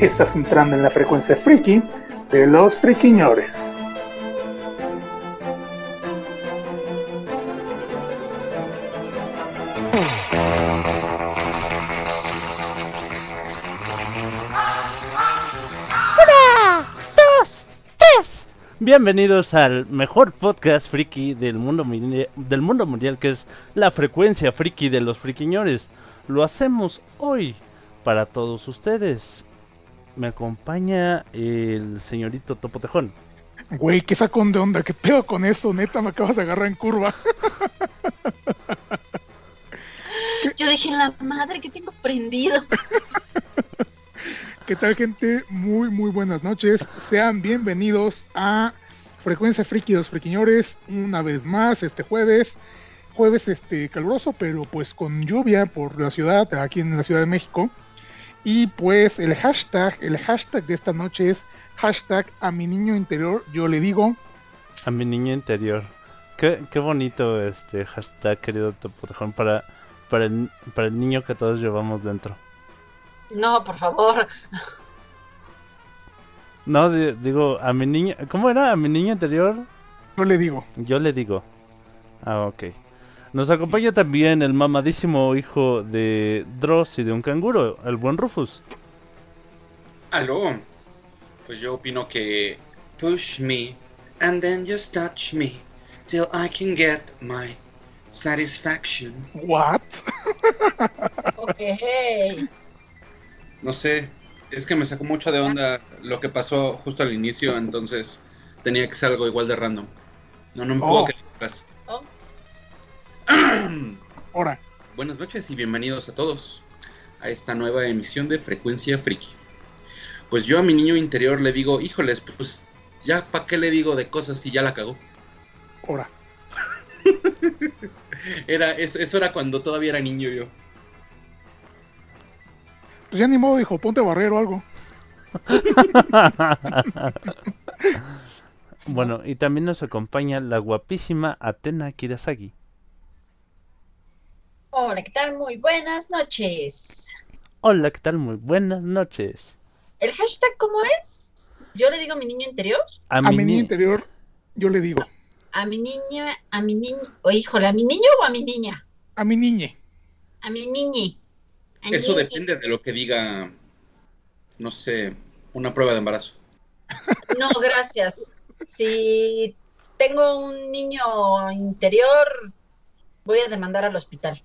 Estás entrando en la frecuencia friki de los friquiñores. Bienvenidos al mejor podcast friki del mundo, del mundo mundial que es la frecuencia friki de los friquiñores. Lo hacemos hoy para todos ustedes. Me acompaña el señorito Topo Tejón. Güey, qué sacón de onda, qué pedo con esto, neta, me acabas de agarrar en curva. Yo dije, la madre que tengo prendido. ¿Qué tal, gente? Muy, muy buenas noches. Sean bienvenidos a Frecuencia Friki de los Friquiñores una vez más este jueves. Jueves este caluroso, pero pues con lluvia por la ciudad, aquí en la Ciudad de México. Y pues el hashtag, el hashtag de esta noche es hashtag a mi niño interior, yo le digo. A mi niño interior. Qué, qué bonito este hashtag, querido Topo Tejón, para, para, el, para el niño que todos llevamos dentro. No, por favor. No, di- digo, a mi niño... ¿Cómo era? ¿A mi niño interior? Yo le digo. Yo le digo. Ah, ok. Nos acompaña también el mamadísimo hijo de Dross y de un canguro, el buen Rufus. Aló. Pues yo opino que push me and then just touch me till I can get my satisfaction. ¿What? Ok. No sé, es que me sacó mucho de onda lo que pasó justo al inicio, entonces tenía que ser algo igual de random. No, no me puedo Oh. quedar atrás. Ahora, Buenas noches y bienvenidos a todos a esta nueva emisión de Frecuencia Friki. Pues yo a mi niño interior le digo, híjoles, pues ya para qué le digo de cosas si ya la cagó. ahora. Era, eso, eso era cuando todavía era niño yo. Pues ya ni modo, hijo, ponte a barrer o algo. Bueno, y también nos acompaña la guapísima Atena Kirasagi. Hola, ¿qué tal? Muy buenas noches. Hola, ¿qué tal? Muy buenas noches. ¿El hashtag cómo es? Yo le digo a mi niño interior. A, A mi, niño ni- interior, yo le digo. A mi niña, a mi niño. O híjole, ¿a mi niño o a mi niña? A mi niñe. A mi niñi. A Eso depende de lo que diga, no sé, una prueba de embarazo. No, gracias. Si tengo un niño interior, voy a demandar al hospital.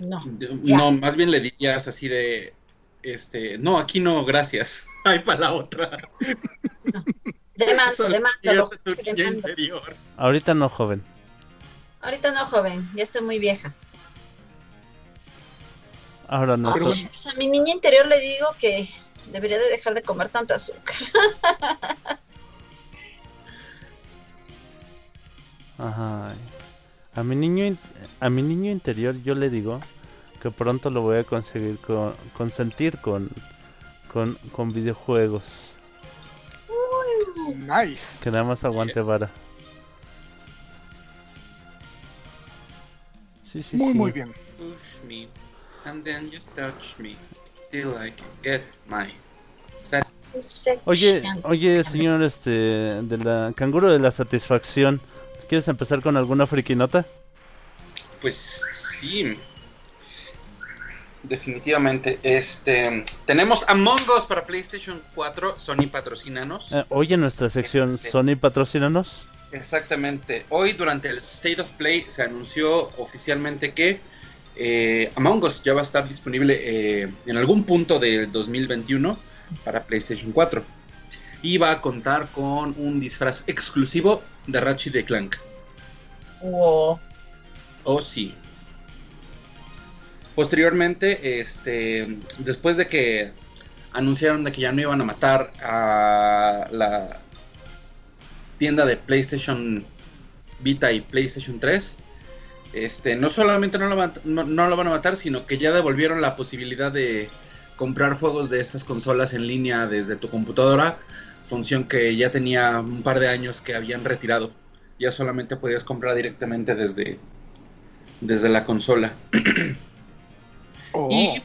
No. Ya. No, más bien le dirías así de, este, no, aquí no, gracias. Ay, para la otra. Demando, Eso demando. Ahorita no, joven. Ahorita no, joven. Ya estoy muy vieja. Ahora no. Pero Pues a mi niña interior le digo que debería de dejar de comer tanta azúcar. Ajá. A mi niño a mi niño interior yo le digo que pronto lo voy a conseguir con consentir con con, con videojuegos. nice. Que nada más aguante vara. Sí, sí, Muy, sí. muy bien. Push me, and then just touch me, till I can get my satisfaction. Oye, oye, señor este de la canguro de la satisfacción, ¿quieres empezar con alguna frikinota? Pues sí. Definitivamente. Este. Tenemos Among Us para PlayStation 4. Sony patrocínanos. Eh, hoy en nuestra sección Sony patrocínanos. Exactamente. Hoy durante el State of Play se anunció oficialmente que eh, Among Us ya va a estar disponible eh, en algún punto del 2021 para PlayStation 4. Y va a contar con un disfraz exclusivo de Ratchet de Clank. Wow. Oh, sí. Posteriormente, este, después de que anunciaron de que ya no iban a matar a la tienda de PlayStation Vita y PlayStation 3. Este, no solamente no la, no, no la van a matar, sino que ya devolvieron la posibilidad de comprar juegos de estas consolas en línea desde tu computadora, función que ya tenía un par de años que habían retirado. Ya solamente podías comprar directamente desde, desde la consola. Oh. Y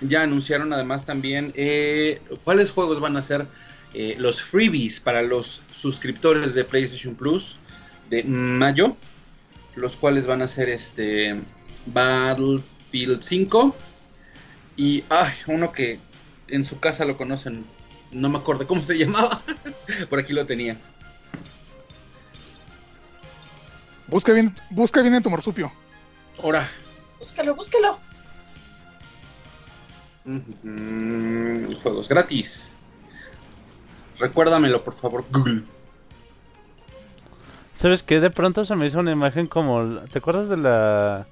ya anunciaron además también eh, cuáles juegos van a ser eh, los freebies para los suscriptores de PlayStation Plus de mayo, los cuales van a ser este Battlefield 5 y ay, uno que en su casa lo conocen, no me acuerdo cómo se llamaba, por aquí lo tenía. Busca bien, busca bien en tu marsupio. Ahora, Búscalo, búscalo. mm, juegos gratis. Recuérdamelo, por favor, Google. ¿Sabes qué? De pronto se me hizo una imagen como... ¿Te acuerdas de la...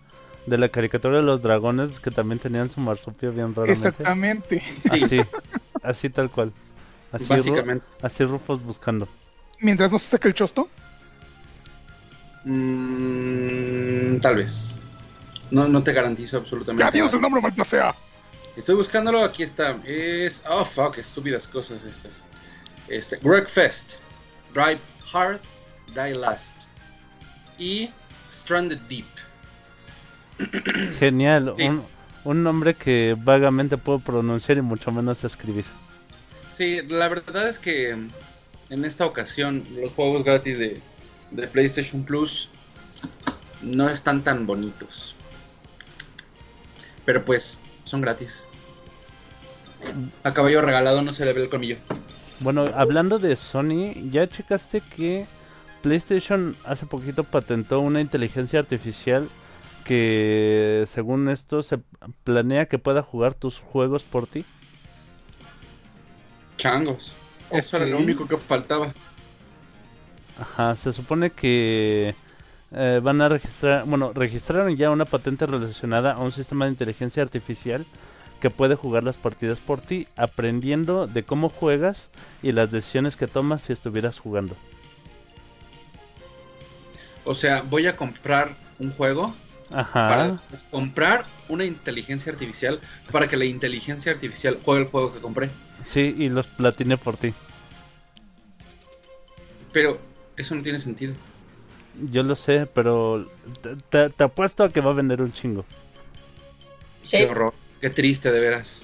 De la caricatura de los dragones que también tenían su marsupio bien raramente? Exactamente. Sí, Así, así tal cual. Así, Ru- básicamente. así Rufus buscando. Mientras no se saque el chosto. Mm, tal vez. No, no te garantizo absolutamente. ¡Adiós nada. el nombre, maldita sea! Estoy buscándolo, aquí está. Es. Oh, fuck, estúpidas cosas estas. Este, Wreckfest, Drive Hard, Die Last. Y Stranded Deep. Genial. Sí. Un, un nombre que vagamente puedo pronunciar y mucho menos escribir. Sí, la verdad es que en esta ocasión los juegos gratis de, de PlayStation Plus no están tan bonitos. Pero pues, son gratis. A caballo regalado no se le ve el colmillo. Bueno, hablando de Sony, ¿ya checaste que PlayStation hace poquito patentó una inteligencia artificial que según esto se planea que pueda jugar tus juegos por ti? Changos. Eso era lo único que faltaba. Ajá, se supone que eh, van a registrar, bueno, registraron ya una patente relacionada a un sistema de inteligencia artificial que puede jugar las partidas por ti, aprendiendo de cómo juegas y las decisiones que tomas si estuvieras jugando. O sea, voy a comprar un juego para Ajá. después comprar una inteligencia artificial para que la inteligencia artificial juegue el juego que compré. Sí, y los platiné por ti. Pero eso no tiene sentido. Yo lo sé, pero te, te- te apuesto a que va a vender un chingo. Sí. Qué horror. Qué triste, de veras.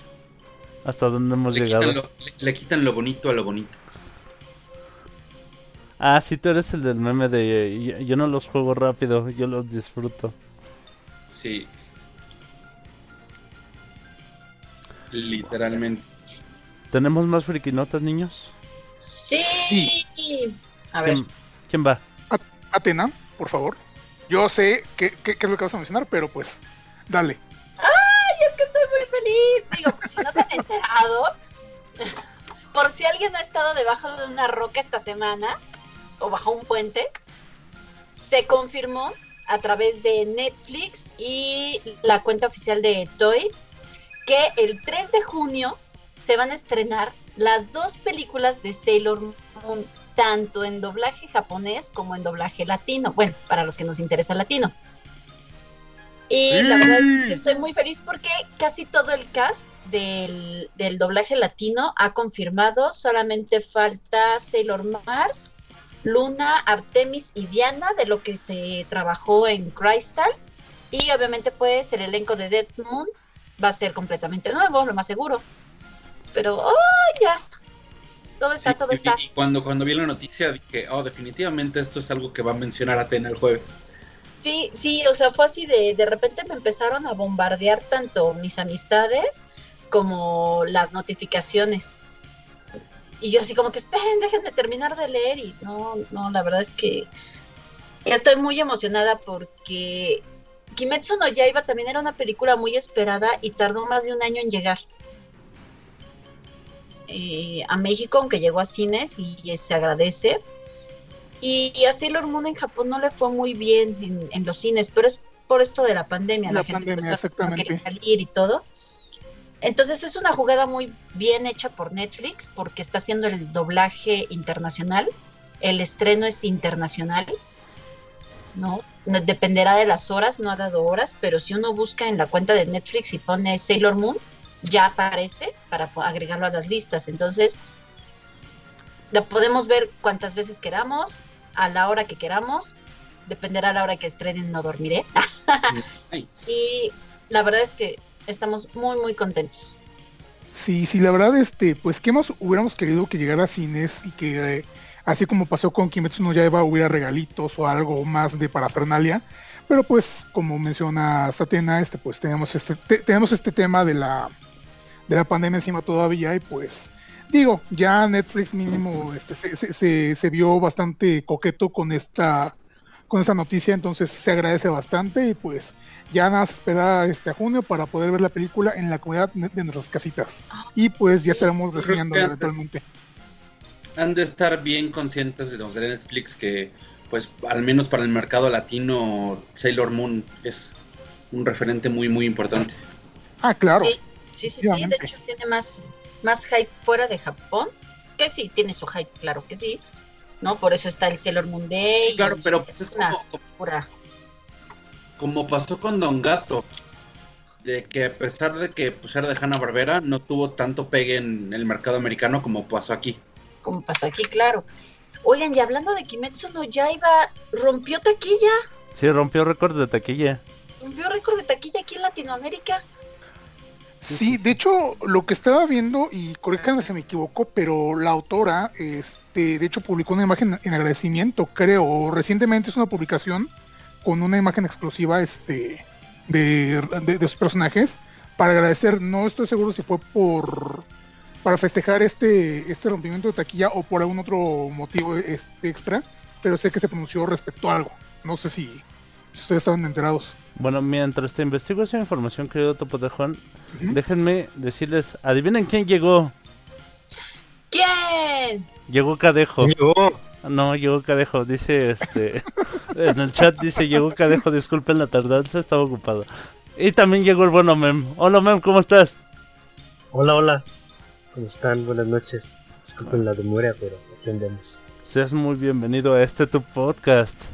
Hasta donde hemos Le llegado. quitan, lo, le- le quitan lo bonito a lo bonito. Ah, sí, tú eres el del meme de yo, yo no los juego rápido, yo los disfruto. Sí. Literalmente. ¿Tenemos más friquinotas, niños? Sí. A ver. ¿Quién, quién va? Atena, por favor. Yo sé qué, qué- qué es lo que vas a mencionar, pero pues, dale. ¡Ay, es que estoy muy feliz! Digo, por si no se han enterado, por si alguien ha estado debajo de una roca esta semana o bajo un puente, se confirmó a través de Netflix y la cuenta oficial de Toy que el 3 de junio se van a estrenar las dos películas de Sailor Moon, tanto en doblaje japonés como en doblaje latino. Bueno, para los que nos interesa el latino. Y la verdad es que estoy muy feliz porque casi todo el cast del, del doblaje latino ha confirmado. Solamente falta Sailor Mars, Luna, Artemis y Diana de lo que se trabajó en Crystal. Y obviamente pues el elenco de Dead Moon va a ser completamente nuevo, lo más seguro. Pero, ¡oh, ya! Todo está, Sí, todo sí, está. y cuando, cuando vi la noticia dije, oh, definitivamente esto es algo que va a mencionar Atena el jueves. Sí, sí, o sea, fue así de, de repente me empezaron a bombardear tanto mis amistades como las notificaciones. Y yo así como que, esperen, déjenme terminar de leer. Y no, no, la verdad es que estoy muy emocionada porque Kimetsu no Yaiba también era una película muy esperada y tardó más de un año en llegar. Eh, a México, aunque llegó a cines y, y se agradece. Y, y a Sailor Moon en Japón no le fue muy bien en, en los cines, pero es por esto de la pandemia. La gente pandemia, exactamente. salir y todo. Entonces es una jugada muy bien hecha por Netflix porque está haciendo el doblaje internacional. El estreno es internacional. ¿no? No- Dependerá de las horas, no ha dado horas, pero si uno busca en la cuenta de Netflix y pone Sailor Moon, ya aparece para agregarlo a las listas. Entonces, la podemos ver cuantas veces queramos, a la hora que queramos. Dependerá a la hora que estrenen, no dormiré. Nice. Y la verdad es que estamos muy, muy contentos. Sí, sí, la verdad, este, pues, ¿qué más hubiéramos querido que llegara a cines y que, eh, así como pasó con Kimetsu no Yaiba, hubiera regalitos o algo más de parafernalia? Pero pues, como menciona Satena, este, pues tenemos este, te- tenemos este tema de la, de la pandemia encima todavía y pues, digo, ya Netflix mínimo este, se- se vio bastante coqueto con esta, con esta noticia, entonces se agradece bastante y pues ya nada más esperar este a junio para poder ver la película en la comunidad de nuestras casitas. Y pues ya estaremos antes- eventualmente. Han de estar bien conscientes de los de Netflix que, pues, al menos para el mercado latino, Sailor Moon es un referente muy, muy importante. Ah, claro. Sí, sí, sí, sí. De hecho, tiene más, más hype fuera de Japón. Que sí, tiene su hype, claro que sí. ¿No? Por eso está el Sailor Moon Day. Sí, claro, y pero es es una como, como- pura. como pasó con Don Gato, de que a pesar de que pues, era de Hanna Barbera, no tuvo tanto pegue en el mercado americano como pasó aquí. Como pasó aquí, claro. Oigan, y hablando de Kimetsu no Yaiba, rompió taquilla. Sí, rompió récord de taquilla. Rompió récord de taquilla aquí en Latinoamérica. Sí, de hecho, lo que estaba viendo, y corríjanme si me equivoco, pero la autora, este, de hecho, publicó una imagen en agradecimiento, creo. Recientemente es una publicación con una imagen exclusiva este, de, de, de sus personajes para agradecer. No estoy seguro si fue por para festejar este, este rompimiento de taquilla o por algún otro motivo este, extra, pero sé que se pronunció respecto a algo. No sé si, si ustedes estaban enterados. Bueno, mientras te investigo esa información, querido Topo Tejón, déjenme decirles, adivinen quién llegó. ¿Quién? Llegó Cadejo. Llegó. No, llegó Cadejo, dice este. en el chat dice llegó Cadejo, disculpen la tardanza, estaba ocupado. Y también llegó el bueno Mem. Hola Mem, ¿cómo estás? Hola, hola. ¿Cómo están? Buenas noches. Disculpen la demora, pero aquí andamos. Seas muy bienvenido a este tu podcast.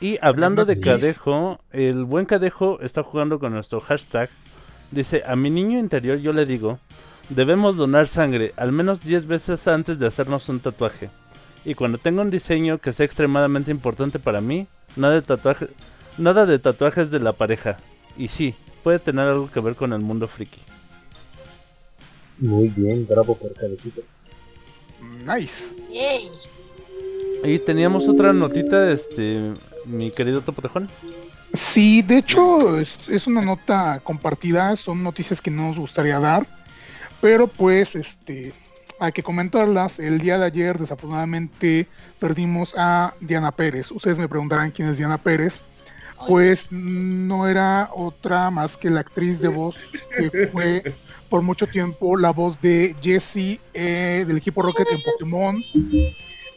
Y hablando de Cadejo, el buen Cadejo está jugando con nuestro hashtag. Dice, a mi niño interior yo le digo, debemos donar sangre al menos 10 veces antes de hacernos un tatuaje. Y cuando tenga un diseño que sea extremadamente importante para mí, nada de, tatuaje, nada de tatuajes de la pareja. Y sí, puede tener algo que ver con el mundo friki. Muy bien, bravo por cabecito. Nice. Yay. Y teníamos otra notita, este, mi querido Topotejón. Sí, de hecho es, es una nota compartida, son noticias que no nos gustaría dar, pero pues este hay que comentarlas. El día de ayer desafortunadamente perdimos a Diana Pérez. Ustedes me preguntarán quién es Diana Pérez. Pues no era otra más que la actriz de voz que fue por mucho tiempo la voz de Jessie eh, del equipo Rocket en Pokémon.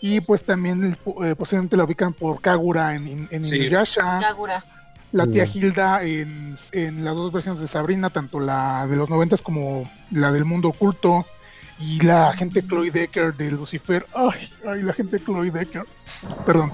Y pues también eh, posiblemente la ubican por Kagura en, en, en Sí. Inuyasha Kagura. La tía. Hilda en, en las dos versiones de Sabrina, tanto la de los noventas como la del mundo oculto, y la agente Chloe Decker de Lucifer. Ay, ay, la agente Chloe Decker. Perdón.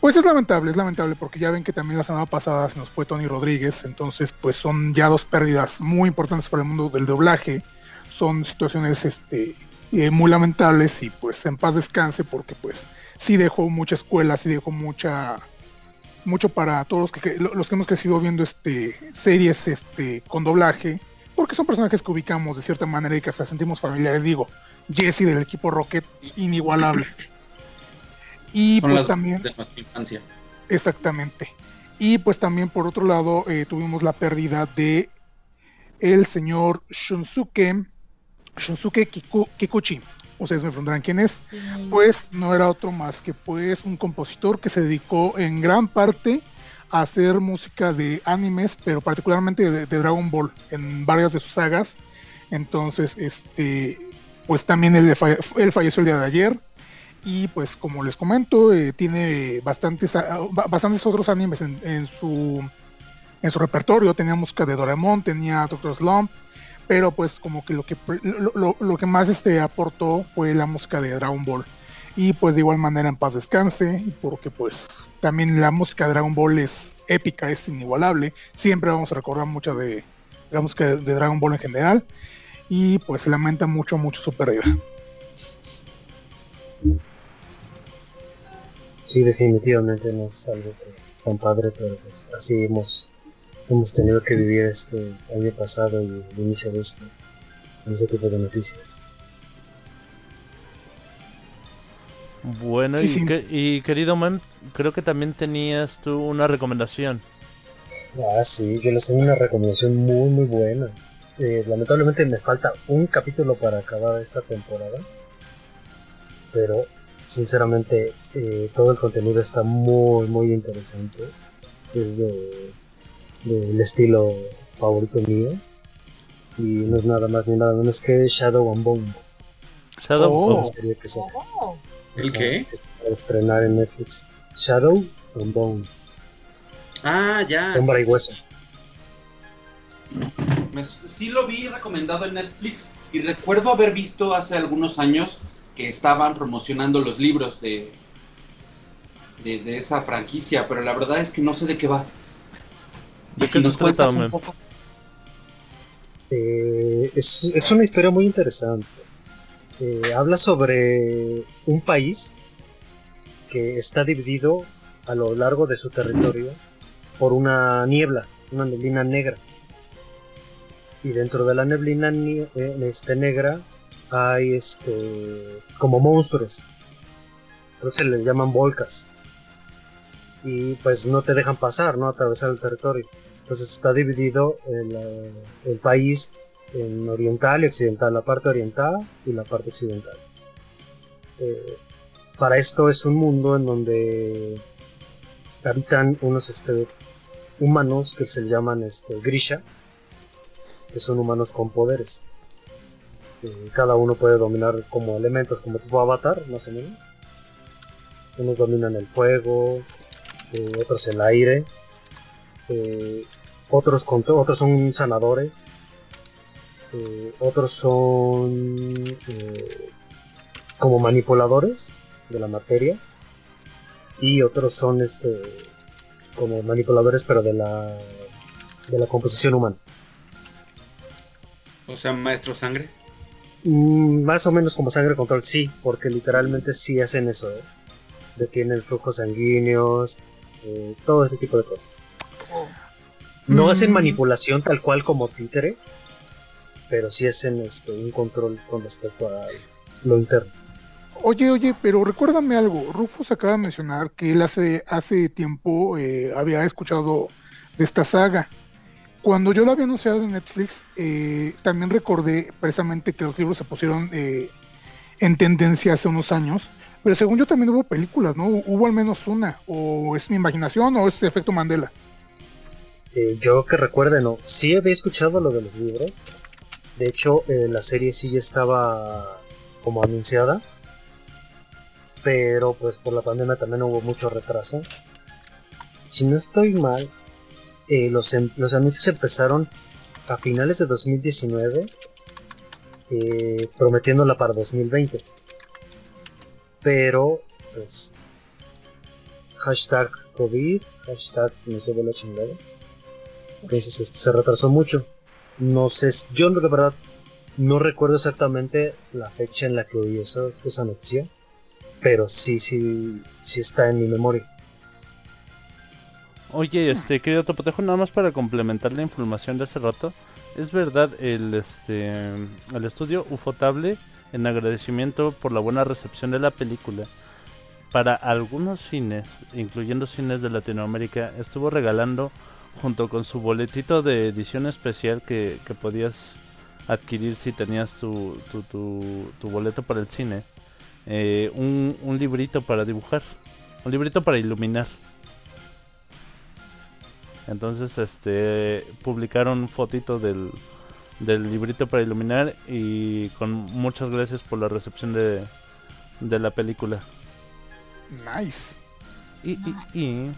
Pues es lamentable, es lamentable porque ya ven que también la semana pasada se nos fue Tony Rodríguez, entonces pues son ya dos pérdidas muy importantes para el mundo del doblaje. Son situaciones este eh, muy lamentables y pues en paz descanse porque pues sí dejó mucha escuela, sí dejó mucha mucho para todos los que, los que hemos crecido viendo este series este con doblaje, porque son personajes que ubicamos de cierta manera y que hasta sentimos familiares, digo, Jesse del equipo Rocket, inigualable. Y Son pues las también, de nuestra infancia. exactamente. Y pues también por otro lado eh, tuvimos la pérdida de el señor Shunsuke, Shunsuke Kiku- Kikuchi. Ustedes me preguntarán quién es Sí. pues no era otro más que pues un compositor que se dedicó en gran parte a hacer música de animes, pero particularmente de, de Dragon Ball en varias de sus sagas. Entonces, este, pues también él, falle- él falleció el día de ayer. Y pues como les comento, eh, tiene bastantes, ah, ba- bastantes otros animes en, en su en su repertorio, tenía música de Doraemon, tenía Doctor Slump, pero pues como que lo que lo, lo- lo que más este aportó fue la música de Dragon Ball. Y pues de igual manera en paz descanse, porque pues también la música de Dragon Ball es épica, es inigualable. Siempre vamos a recordar mucho de la música de, de Dragon Ball en general. Y pues se lamenta mucho, mucho su pérdida. Sí, definitivamente no es algo tan padre, pero pues así hemos, hemos tenido que vivir este año pasado y el inicio de este, de este tipo de noticias. Bueno, Sí, y, sí. que- y querido Mem, creo que también tenías tú una recomendación. Ah, sí, yo les tengo una recomendación muy, muy buena. Eh, lamentablemente me falta un capítulo para acabar esta temporada, pero sinceramente eh, todo el contenido está muy, muy interesante. Es de- del estilo favorito mío. Y no es nada más ni nada menos que Shadow and Bone. Shadow Oh. Serie que se Oh, ¿El qué? se va a estrenar en Netflix. Shadow and Bone. Ah, ya. Sombra sí, y hueso. sí. Me- sí lo vi recomendado en Netflix y recuerdo haber visto hace algunos años que estaban promocionando los libros de, de, de esa franquicia, pero la verdad es que no sé de qué va. ¿De qué si nos trata, cuentas un poco. Eh, es, es una historia muy interesante. Eh, habla sobre un país que está dividido a lo largo de su territorio por una niebla, una neblina negra. Y dentro de la neblina nie- eh, este, negra hay este como monstruos. Creo que se les llaman volcas. Y pues no te dejan pasar, no atravesar el territorio. Entonces está dividido el, país en oriental y occidental, la parte oriental y la parte occidental. Eh, para esto es un mundo en donde habitan unos este, humanos que se llaman este, Grisha, que son humanos con poderes. Eh, cada uno puede dominar como elementos, como tipo avatar, más o menos. Unos dominan el fuego, eh, otros el aire, eh, otros, con- otros son sanadores, eh, otros son eh, como manipuladores de la materia y otros son este como manipuladores pero de la de la composición humana O sea, maestro sangre. Mm, más o menos como sangre control sí porque literalmente sí hacen eso ¿eh? detienen flujos sanguíneos eh, todo ese tipo de cosas no Mm. hacen manipulación tal cual como títere pero sí hacen este, un control con respecto a lo interno Oye, oye, pero recuérdame algo. Rufus acaba de mencionar que él hace, hace tiempo eh, había escuchado de esta saga. Cuando yo la había anunciado en Netflix, eh, también recordé precisamente que los libros se pusieron eh, en tendencia hace unos años. Pero según yo también hubo películas, ¿no? Hubo al menos una. O es mi imaginación o es efecto Mandela. Eh, yo que recuerde, no. Sí había escuchado lo de los libros. De hecho, eh, la serie sí estaba como anunciada. Pero pues por la pandemia también hubo mucho retraso. Si no estoy mal, eh, los, em- los anuncios empezaron a finales de 2019, eh, prometiéndola para 2020. Pero, pues, hashtag COVID, hashtag nos la chingada. Entonces este, se retrasó mucho. No sé, yo de verdad no recuerdo exactamente la fecha en la que oí eso, esa noticia, pero sí, sí, sí está en mi memoria. Oye, este, querido Topotejo, nada más para complementar la información de hace rato. Es verdad, el, este, el estudio Ufotable, en agradecimiento por la buena recepción de la película, para algunos cines, incluyendo cines de Latinoamérica, estuvo regalando, junto con su boletito de edición especial que, que podías adquirir si tenías tu, tu, tu, tu boleto para el cine, eh, un, un librito para dibujar, un librito para iluminar. Entonces, este, publicaron fotito del, del librito para iluminar y con muchas gracias por la recepción de, de la película. Nice. Y, y, y,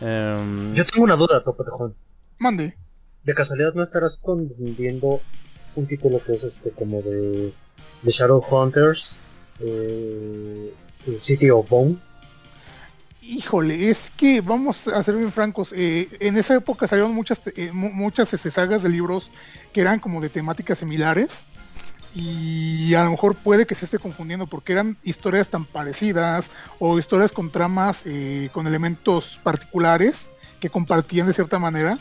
Em, Yo tengo una duda, Topo de Juan. Mande. ¿De casualidad no estarás confundiendo un título que es este como de, de Shadowhunters? Eh, el City of Bone. Híjole, es que vamos a ser bien francos. eh, en esa época salieron muchas, eh, mu- muchas este, sagas de libros que eran como de temáticas similares. Y a lo mejor puede que se esté confundiendo porque eran historias tan parecidas o historias con tramas eh, con elementos particulares que compartían de cierta manera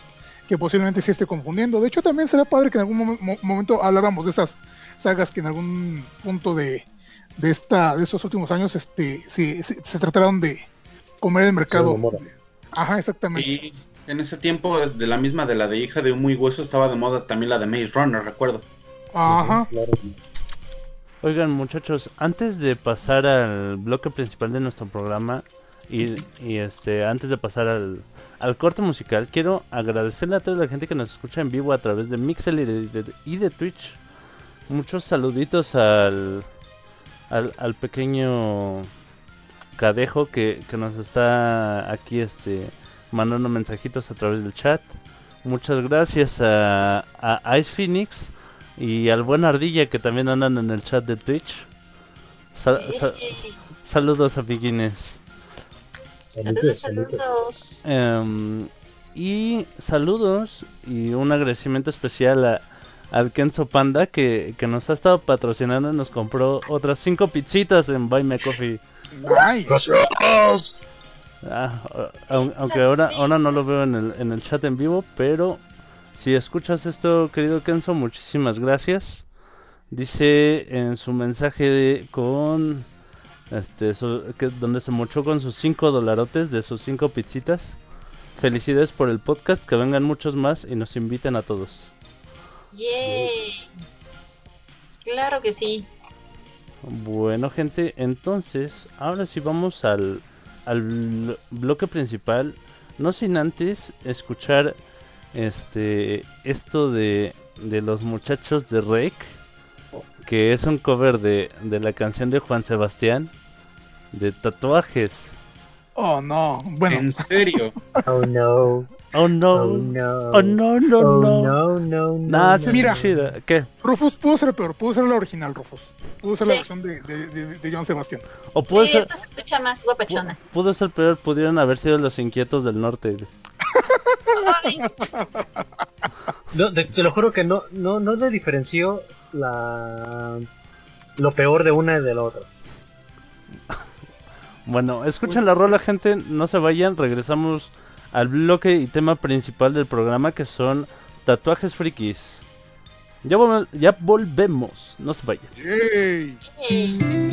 que posiblemente se esté confundiendo. De hecho, también será padre que en algún momen- mo- momento habláramos de esas sagas que en algún punto de, de esta de estos últimos años este se, se, se trataron de comer el mercado. Ajá, exactamente. Sí, en ese tiempo, de la misma de la de hija de un muy hueso, estaba de moda también la de Maze Runner, recuerdo. Ajá. Claro. Oigan muchachos, antes de pasar al bloque principal de nuestro programa y, y, este antes de pasar al, al corte musical, quiero agradecerle a toda la gente que nos escucha en vivo a través de Mixel y de, de- y de Twitch. Muchos saluditos al, al, al pequeño Cadejo que, que nos está aquí este mandando mensajitos a través del chat. Muchas gracias a, a Ice Phoenix y al buen Ardilla que también andan en el chat de Twitch. Sa- sa- Yay. saludos amiguines. Saludos, Saludos. Em, y saludos y un agradecimiento especial a, al Kenzo Panda que, que nos ha estado patrocinando y nos compró otras cinco pizzitas en Buy Me Coffee. Nice. Gracias. Ah, au- aunque ahora, ahora no lo veo en el, en el chat en vivo, pero si escuchas esto, querido Kenzo, muchísimas gracias. Dice en su mensaje de- con este su- que, donde se mochó con sus 5 dolarotes de sus 5 pizzitas. Felicidades por el podcast, que vengan muchos más y nos inviten a todos. Yay. Claro que sí. Bueno, gente, entonces, ahora sí vamos al, al bloque principal. No sin antes escuchar este esto de, de los muchachos de Rake, que es un cover de, de la canción de Juan Sebastián, de tatuajes. Oh, no. Bueno, En serio. Oh no. Oh no, Oh no. oh no, no, Oh, no. no, no, no. Nah, sí Mira. chida. ¿Qué? Rufus pudo ser peor. Pudo ser la original, Rufus. Pudo ser la Sí. versión de, de, de, de John Sebastián. O pudo Sí, ser, esta se escucha más guapachona. pu- pudo ser peor, pudieron haber sido los inquietos del norte. No, te, te lo juro que no, no, no le diferenció la lo peor de una y de la otra. Bueno, escuchen la rola, gente. No se vayan. Regresamos al bloque y tema principal del programa que son tatuajes frikis. Ya, vol- ya volvemos. No se vayan. Yay.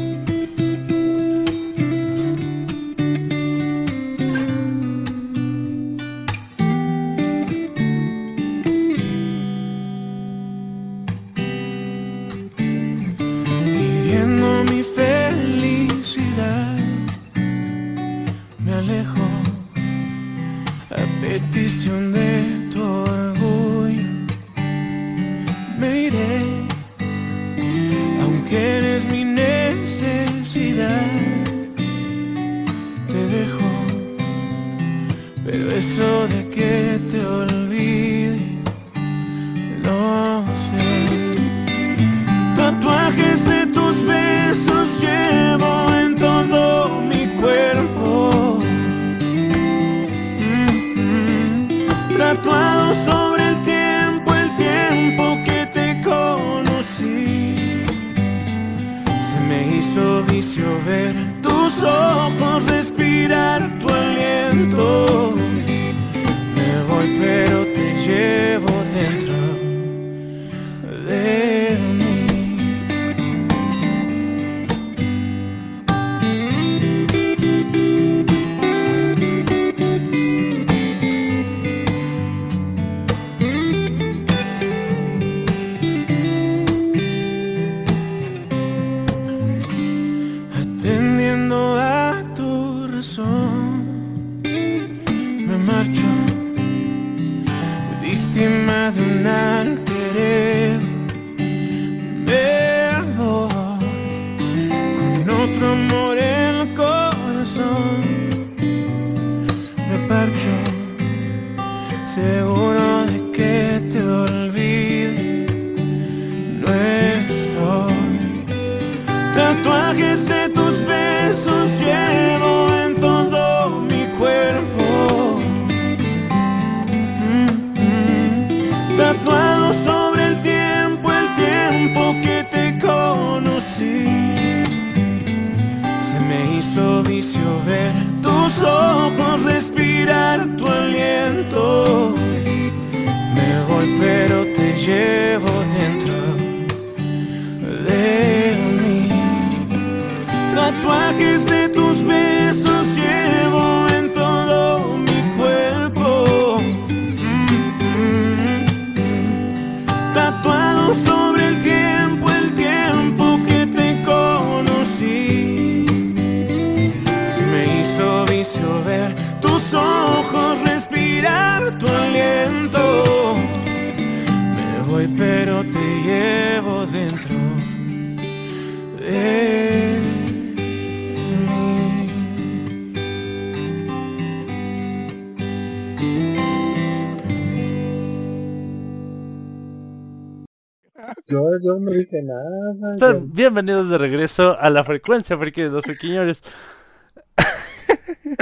Yo, yo no dije nada. Están yo- bienvenidos de regreso a la frecuencia friki de los.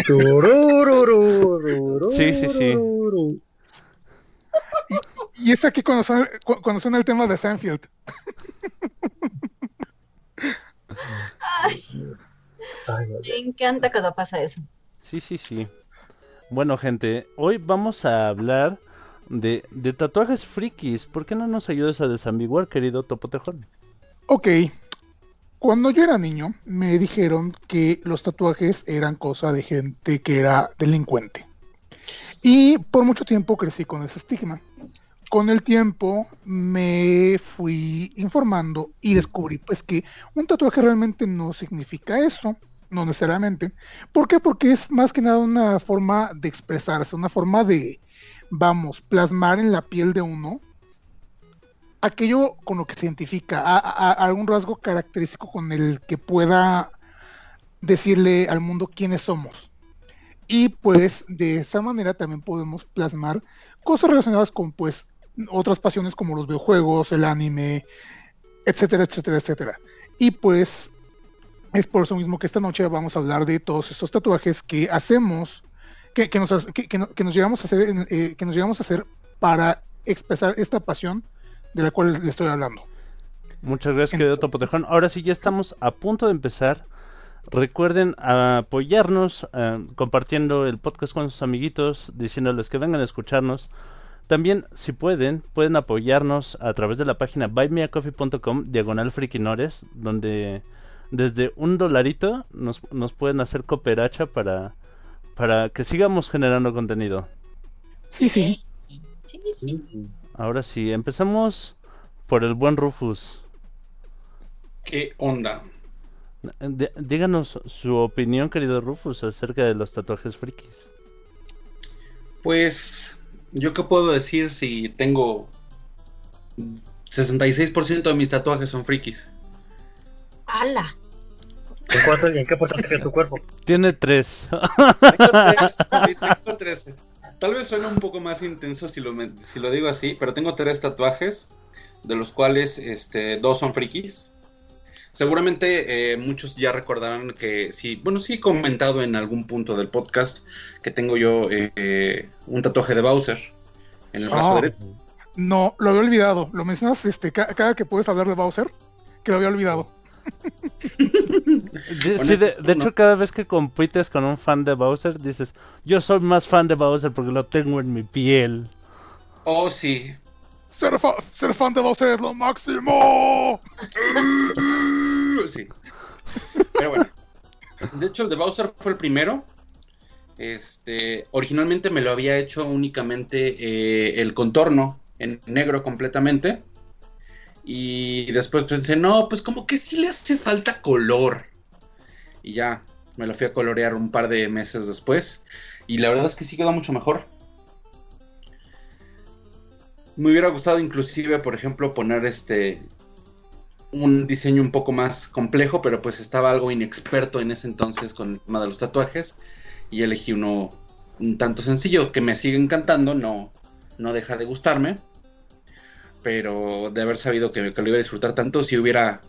Tururururururu. Sí, sí, sí. Y es aquí cuando suena, cu- cuando suena el tema de Sanfield. Ay, me encanta cuando pasa eso. Sí, sí, sí. Bueno, gente, hoy vamos a hablar de, tatuajes frikis. ¿Por qué no nos ayudas a desambiguar, querido Topotejón? Ok. Cuando yo era niño, me dijeron que los tatuajes eran cosa de gente que era delincuente. Y por mucho tiempo crecí con ese estigma. Con el tiempo me fui informando y descubrí pues que un tatuaje realmente no significa eso, no necesariamente. ¿Por qué? Porque es más que nada una forma de expresarse, una forma de, vamos, plasmar en la piel de uno aquello con lo que se identifica, a, a- algún rasgo característico con el que pueda decirle al mundo quiénes somos. Y pues de esa manera también podemos plasmar cosas relacionadas con pues otras pasiones como los videojuegos, el anime, etcétera, etcétera, etcétera. Y pues es por eso mismo que esta noche vamos a hablar de todos estos tatuajes que hacemos, que, que nos, que, que no- que nos llegamos a hacer, eh, que nos llegamos a hacer para expresar esta pasión de la cual les estoy hablando. Muchas gracias, querido Topotejón. Ahora sí, ya estamos a punto de empezar. Recuerden apoyarnos eh, compartiendo el podcast con sus amiguitos, diciéndoles que vengan a escucharnos. También, si pueden, pueden apoyarnos a través de la página buymeacoffee.com, diagonal friquinores, donde desde un dolarito nos, nos pueden hacer cooperacha para, para que sigamos generando contenido. Sí, sí. Sí, sí. Ahora sí, empezamos por el buen Rufus. ¿Qué onda? D- díganos su opinión, querido Rufus, acerca de los tatuajes frikis. Pues, ¿yo qué puedo decir si tengo 66% de mis tatuajes son frikis? ¡Hala! ¿En cuánto y en qué porcentaje de tu cuerpo? Tiene tres. Tengo tres, sí, tengo tres. Tal vez suene un poco más intenso si lo, men- si lo digo así, pero tengo tres tatuajes, de los cuales este, dos son frikis. Seguramente eh, muchos ya recordarán que sí, bueno, sí he comentado en algún punto del podcast que tengo yo eh, un tatuaje de Bowser en el brazo Ah. derecho. No, lo había olvidado. Lo mencionas este, ca- cada que puedes hablar de Bowser, que lo había olvidado. De, sí, de, de hecho, cada vez que compites con un fan de Bowser, dices, yo soy más fan de Bowser porque lo tengo en mi piel. Oh, sí. Ser, fa- ser fan de Bowser es lo máximo. Sí. Pero bueno. De hecho, el de Bowser fue el primero. Este, originalmente me lo había hecho únicamente eh, el contorno en negro completamente. Y después pensé, no, pues como que sí le hace falta color. Y ya, me lo fui a colorear un par de meses después. Y la verdad es que sí quedó mucho mejor. Me hubiera gustado inclusive, por ejemplo, poner este un diseño un poco más complejo, pero pues estaba algo inexperto en ese entonces con el tema de los tatuajes y elegí uno un tanto sencillo que me sigue encantando, no, no deja de gustarme, pero de haber sabido que, que lo iba a disfrutar tanto, si hubiera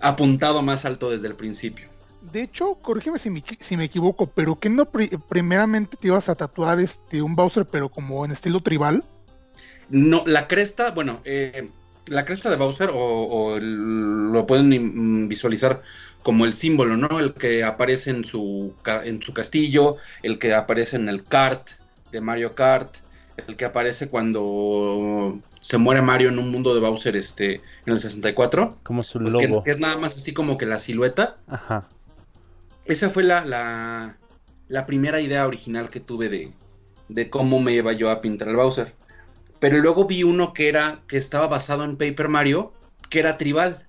apuntado más alto desde el principio. De hecho, corrígeme si me, si me equivoco, pero que no pri- primeramente te ibas a tatuar este un Bowser, pero como en estilo tribal. No, la cresta, bueno, eh, la cresta de Bowser, o, o el- lo pueden visualizar como el símbolo, ¿no? El que aparece en su, en su castillo, el que aparece en el kart de Mario Kart, el que aparece cuando se muere Mario en un mundo de Bowser este, en el 64, Como su pues que, es nada más así como que la silueta. Ajá. Esa fue la, la, la primera idea original que tuve de, de cómo me iba yo a pintar el Bowser. Pero luego vi uno que era que estaba basado en Paper Mario, que era tribal.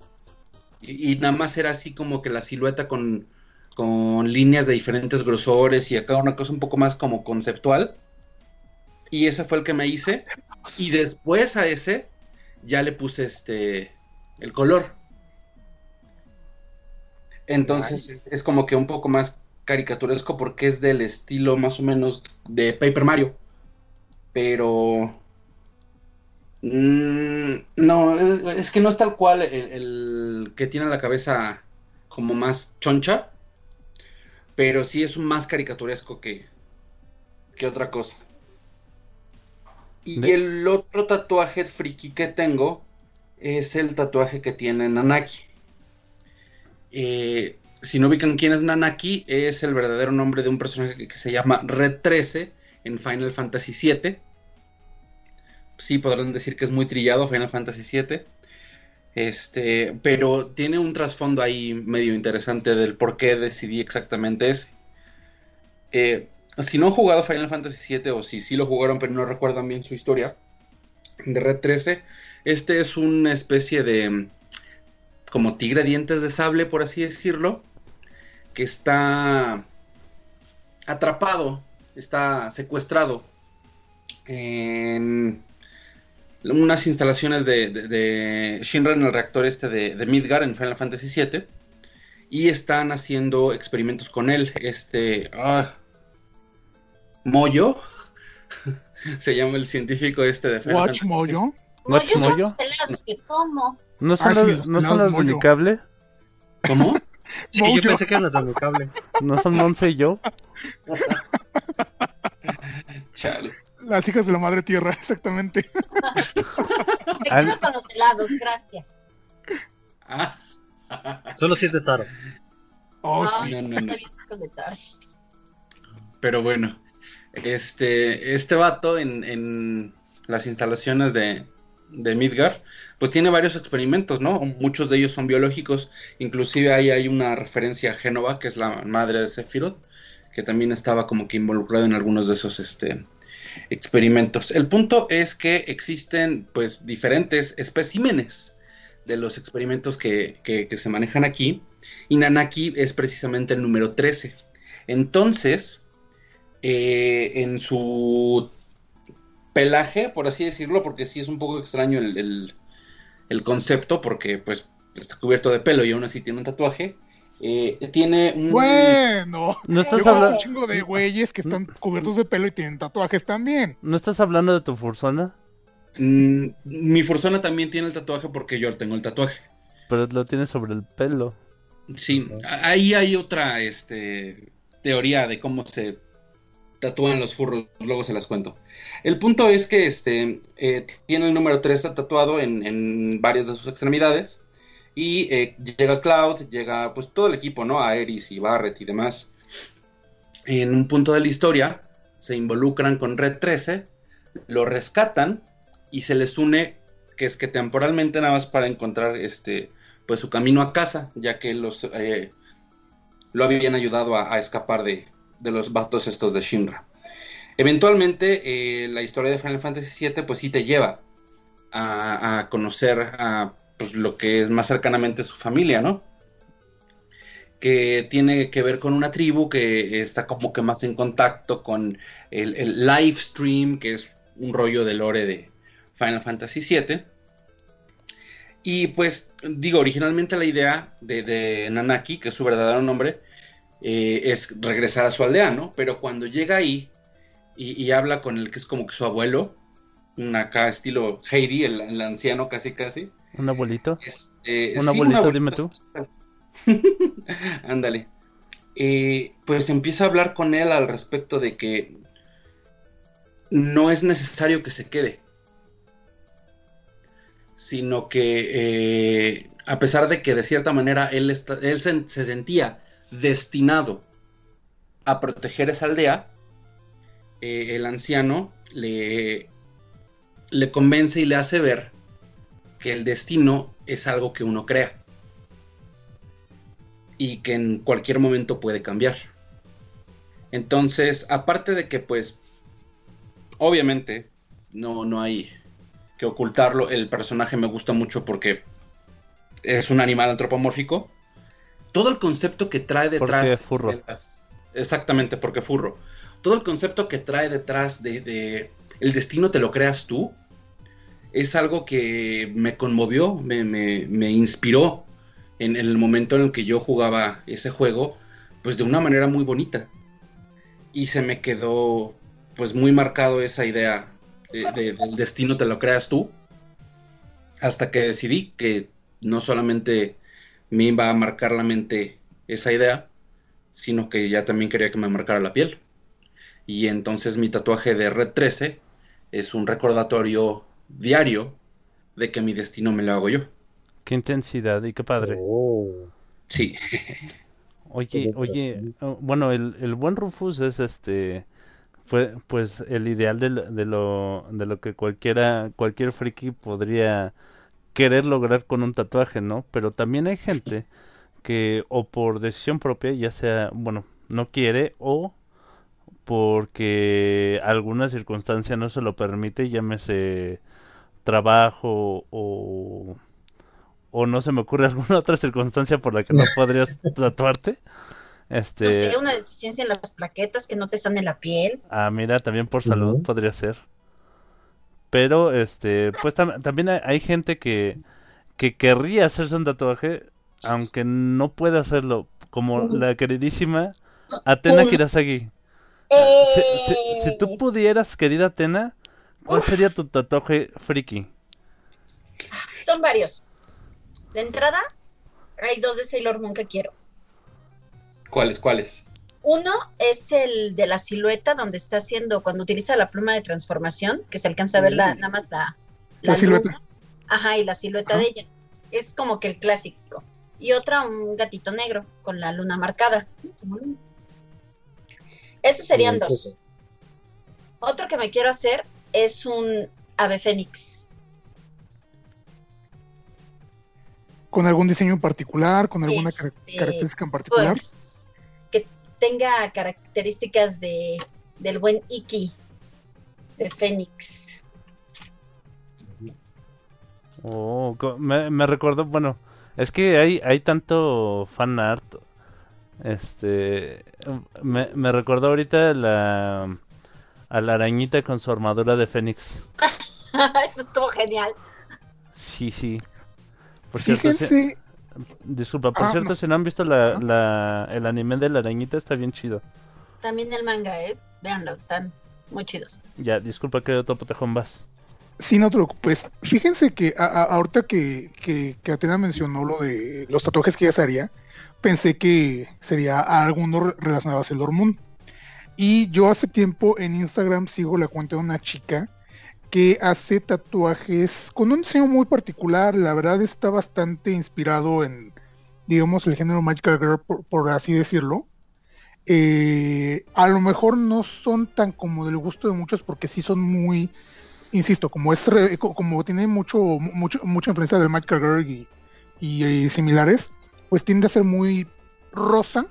Y, y nada más era así como que la silueta con, con líneas de diferentes grosores y acá una cosa un poco más como conceptual. Y ese fue el que me hice. Y después a ese ya le puse este el color. Entonces es, es como que un poco más caricaturesco porque es del estilo más o menos de Paper Mario. Pero... mm, no, es, es que no es tal cual el, el que tiene la cabeza como más choncha. Pero sí es un más caricaturesco que, que otra cosa. Y De- el otro tatuaje friki que tengo es el tatuaje que tiene Nanaki. Eh, si no ubican quién es Nanaki, es el verdadero nombre de un personaje que, que se llama Red 13 en Final Fantasy VII. Sí, podrán decir que es muy trillado Final Fantasy VII. Este, pero tiene un trasfondo ahí medio interesante del por qué decidí exactamente ese. Eh, si no han jugado Final Fantasy VII o si sí lo jugaron pero no recuerdan bien su historia de Red 13, este es una especie de como tigre dientes de sable, por así decirlo, que está atrapado, está secuestrado en unas instalaciones de, de, de Shinra en el reactor este de, de Midgar en Final Fantasy VII y están haciendo experimentos con él. Este ah, Moyo se llama el científico este de Final Watch. No, ¿Watch son los helados que como. ¿No son Ah, las, sí, los ¿no son pelados las de mi Moyo. cable? ¿Cómo? Sí, yo pensé que eran las de mi cable. ¿No son Monse y yo? Chale. Las hijas de la madre tierra, exactamente. Me quedo con los helados, gracias. Ah, Solo si es de Taro. Oh, no, sí, no, no. pero bueno, este, este vato en, en las instalaciones de, de Midgar, pues tiene varios experimentos, ¿no? Muchos de ellos son biológicos, inclusive ahí hay una referencia a Génova, que es la madre de Sephiroth, que también estaba como que involucrado en algunos de esos este, experimentos. El punto es que existen pues diferentes especímenes de los experimentos que, que- que se manejan aquí, y Nanaki es precisamente el número 13. Entonces, eh, en su pelaje, por así decirlo, porque sí es un poco extraño el, el- el concepto, porque pues está cubierto de pelo y aún así tiene un tatuaje, eh, tiene un... Bueno. ¿No estás, Yo conozco habla- un chingo de güeyes que están cubiertos de pelo y tienen tatuajes también. ¿No estás hablando de tu fursona? Mm, mi fursona también tiene el tatuaje porque yo tengo el tatuaje. Pero lo tienes sobre el pelo. Sí, a- ahí hay otra este, teoría de cómo se tatúan los furros, luego se las cuento. El punto es que este, eh, tiene el número 3 tatuado en, en varias de sus extremidades. Y eh, llega Cloud, llega pues todo el equipo, ¿no? Aeris y Barret y demás. En un punto de la historia se involucran con Red 13, lo rescatan y se les une, que es que temporalmente nada más para encontrar este, pues su camino a casa, ya que los eh, lo habían ayudado a escapar de, de los bastos estos de Shinra. Eventualmente, eh, la historia de Final Fantasy VII, pues sí te lleva a, conocer a pues, lo que es más cercanamente su familia, ¿no? Que tiene que ver con una tribu que está como que más en contacto con el, el live stream, que es un rollo de lore de Final Fantasy VII. Y pues, digo, originalmente la idea de, de Nanaki, que es su verdadero nombre, eh, es regresar a su aldea, ¿no? Pero cuando llega ahí y, y habla con el que es como que su abuelo, un acá estilo Heidi, el, el anciano casi casi. ¿Un abuelito? Este, ¿Un sí, abuelito, abuelito, dime tú? Ándale. Eh, pues empieza a hablar con él al respecto de que no es necesario que se quede, sino que eh, a pesar de que de cierta manera él, está- él se, se sentía destinado a proteger esa aldea, eh, el anciano le, le convence y le hace ver que el destino es algo que uno crea y que en cualquier momento puede cambiar. Entonces, aparte de que pues obviamente no, no hay que ocultarlo, el personaje me gusta mucho porque es un animal antropomórfico. Todo el concepto que trae detrás... Porque furro. de las- exactamente, porque furro. Todo el concepto que trae detrás de, de el destino te lo creas tú, es algo que me conmovió, me, me- me inspiró en, el momento en el que yo jugaba ese juego, pues de una manera muy bonita. Y se me quedó pues muy marcado esa idea de- de- del destino te lo creas tú, hasta que decidí que no solamente me iba a marcar la mente esa idea, sino que ya también quería que me marcara la piel. Y entonces mi tatuaje de Red 13 es un recordatorio diario de que mi destino me lo hago yo. Qué intensidad y qué padre. Oh, Sí, Oye, oye, oh, bueno, el, el buen Rufus es este, fue pues el ideal de, lo- de lo, de lo que cualquiera, cualquier friki podría querer lograr con un tatuaje, ¿no? Pero también hay gente que o por decisión propia, ya sea, bueno, no quiere o porque alguna circunstancia no se lo permite, llámese trabajo o o no se me ocurre alguna otra circunstancia por la que no podrías tatuarte. No Este, sé, una deficiencia en las plaquetas que no te sane la piel. ah, mira, también por salud podría ser. Pero, este, pues tam- también hay, hay gente que, que querría hacerse un tatuaje, aunque no puede hacerlo, como la queridísima Atena Kirasagi. Si, si- si tú pudieras, querida Atena, ¿cuál sería tu tatuaje friki? Son varios. De entrada, hay dos de Sailor Moon que quiero. ¿cuáles, cuáles? Uno es el de la silueta donde está haciendo, cuando utiliza la pluma de transformación, que se alcanza a ver la, nada más la, La silueta. luna. Ajá, y la silueta Ajá. de ella. Es como que el clásico. Y otra, un gatito negro con la luna marcada. Esos serían dos. Otro que me quiero hacer es un ave fénix. ¿Con algún diseño en particular? ¿Con alguna Este, car- característica en particular? Pues tenga características de del buen Iki de Fénix. Oh, me, me recordó, bueno, es que hay, hay tanto fan art. Este, me, me recordó ahorita la, a la arañita con su armadura de Fénix. Eso estuvo genial. Sí, sí. Por cierto, si- Fíjense, disculpa, por Ah, cierto, no. si no han visto la, la, el anime de la arañita, está bien chido. También el manga, ¿eh? Véanlo, están muy chidos. Ya, disculpa que otro potejón vas. sí, no te preocupes. Fíjense que a- a- ahorita que, que, que Atena mencionó lo de los tatuajes que ella se haría, pensé que sería alguno re- relacionado a Sailor Moon. Y yo hace tiempo en Instagram sigo la cuenta de una chica que hace tatuajes con un diseño muy particular. La verdad está bastante inspirado en, digamos, el género Magical Girl, por, así decirlo. Eh, a lo mejor no son tan como del gusto de muchos porque sí son muy, insisto, como es re- co- como tiene mucho, mucho mucha influencia del Magical Girl y, eh, similares, pues tiende a ser muy rosa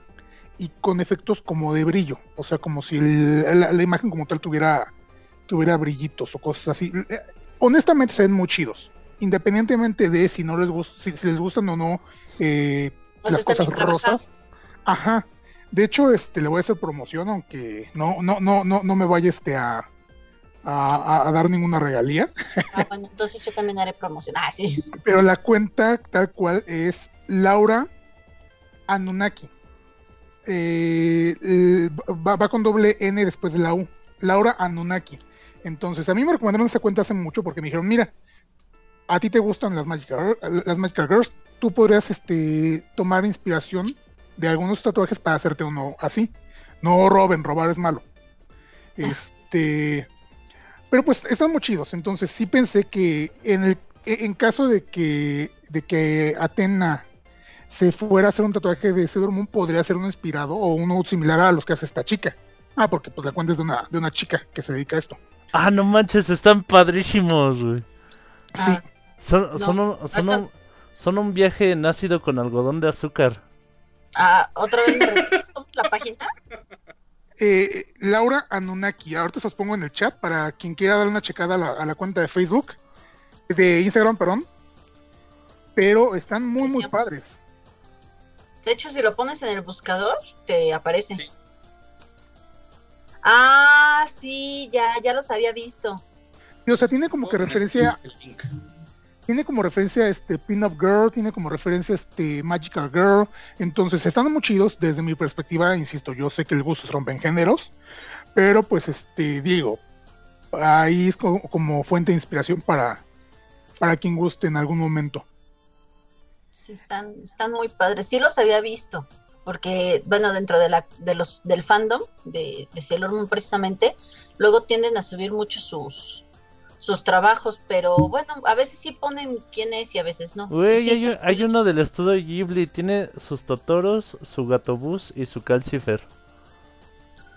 y con efectos como de brillo, o sea, como si la imagen como tal tuviera tuviera brillitos o cosas así. Eh, Honestamente se ven muy chidos, independientemente de si no les gusta, si, si les gustan o no eh, sea, las cosas rosas. Ajá. De hecho, este, le voy a hacer promoción, aunque no, no, no, no, no me vaya este a, a, a dar ninguna regalía. Ah, bueno, entonces yo también haré promoción. Ah, sí. Pero la cuenta tal cual es Laura Anunnaki. Eh, eh, va, va con doble N después de la U. Laura Anunnaki. Entonces, a mí me recomendaron esa cuenta hace mucho porque me dijeron, mira, a ti te gustan las Magical, las Magical Girls, tú podrías este, tomar inspiración de algunos tatuajes para hacerte uno así. No roben, robar es malo. Este, pero pues están muy chidos. Entonces sí pensé que en el en caso de que de que Atena se fuera a hacer un tatuaje de Sailor Moon, podría ser uno inspirado o uno similar a los que hace esta chica. Ah, porque pues la cuenta es de una, de una chica que se dedica a esto. Ah, no manches, están padrísimos, güey. Sí. Ah, Son, son, No, un, son, un, son un viaje en ácido con algodón de azúcar. ah, otra vez la página. Eh, Laura Anunnaki, ahorita se los pongo en el chat para quien quiera darle una checada a la, a la cuenta de Facebook, de Instagram, perdón. Pero están muy, muy padres. De hecho, si lo pones en el buscador, te aparece. Sí. Ah, sí, ya, ya los había visto. Y, o sea, tiene como que referencia, El link. tiene como referencia este Pin-Up Girl, tiene como referencia este Magical Girl. Entonces están muy chidos desde mi perspectiva, insisto, yo sé que el gusto se rompe en géneros, pero pues este, digo, ahí es como, como fuente de inspiración para, para quien guste en algún momento. Sí, están, están muy padres. Sí los había visto. Porque, bueno, dentro de la, de los, del fandom de, de Sailor Moon precisamente, luego tienden a subir mucho sus, sus trabajos, pero bueno, a veces sí ponen quién es y a veces no. Y Güey, sí, hay, hay uno del estudio Ghibli, tiene sus Totoros, su Gatobús y su Calcifer.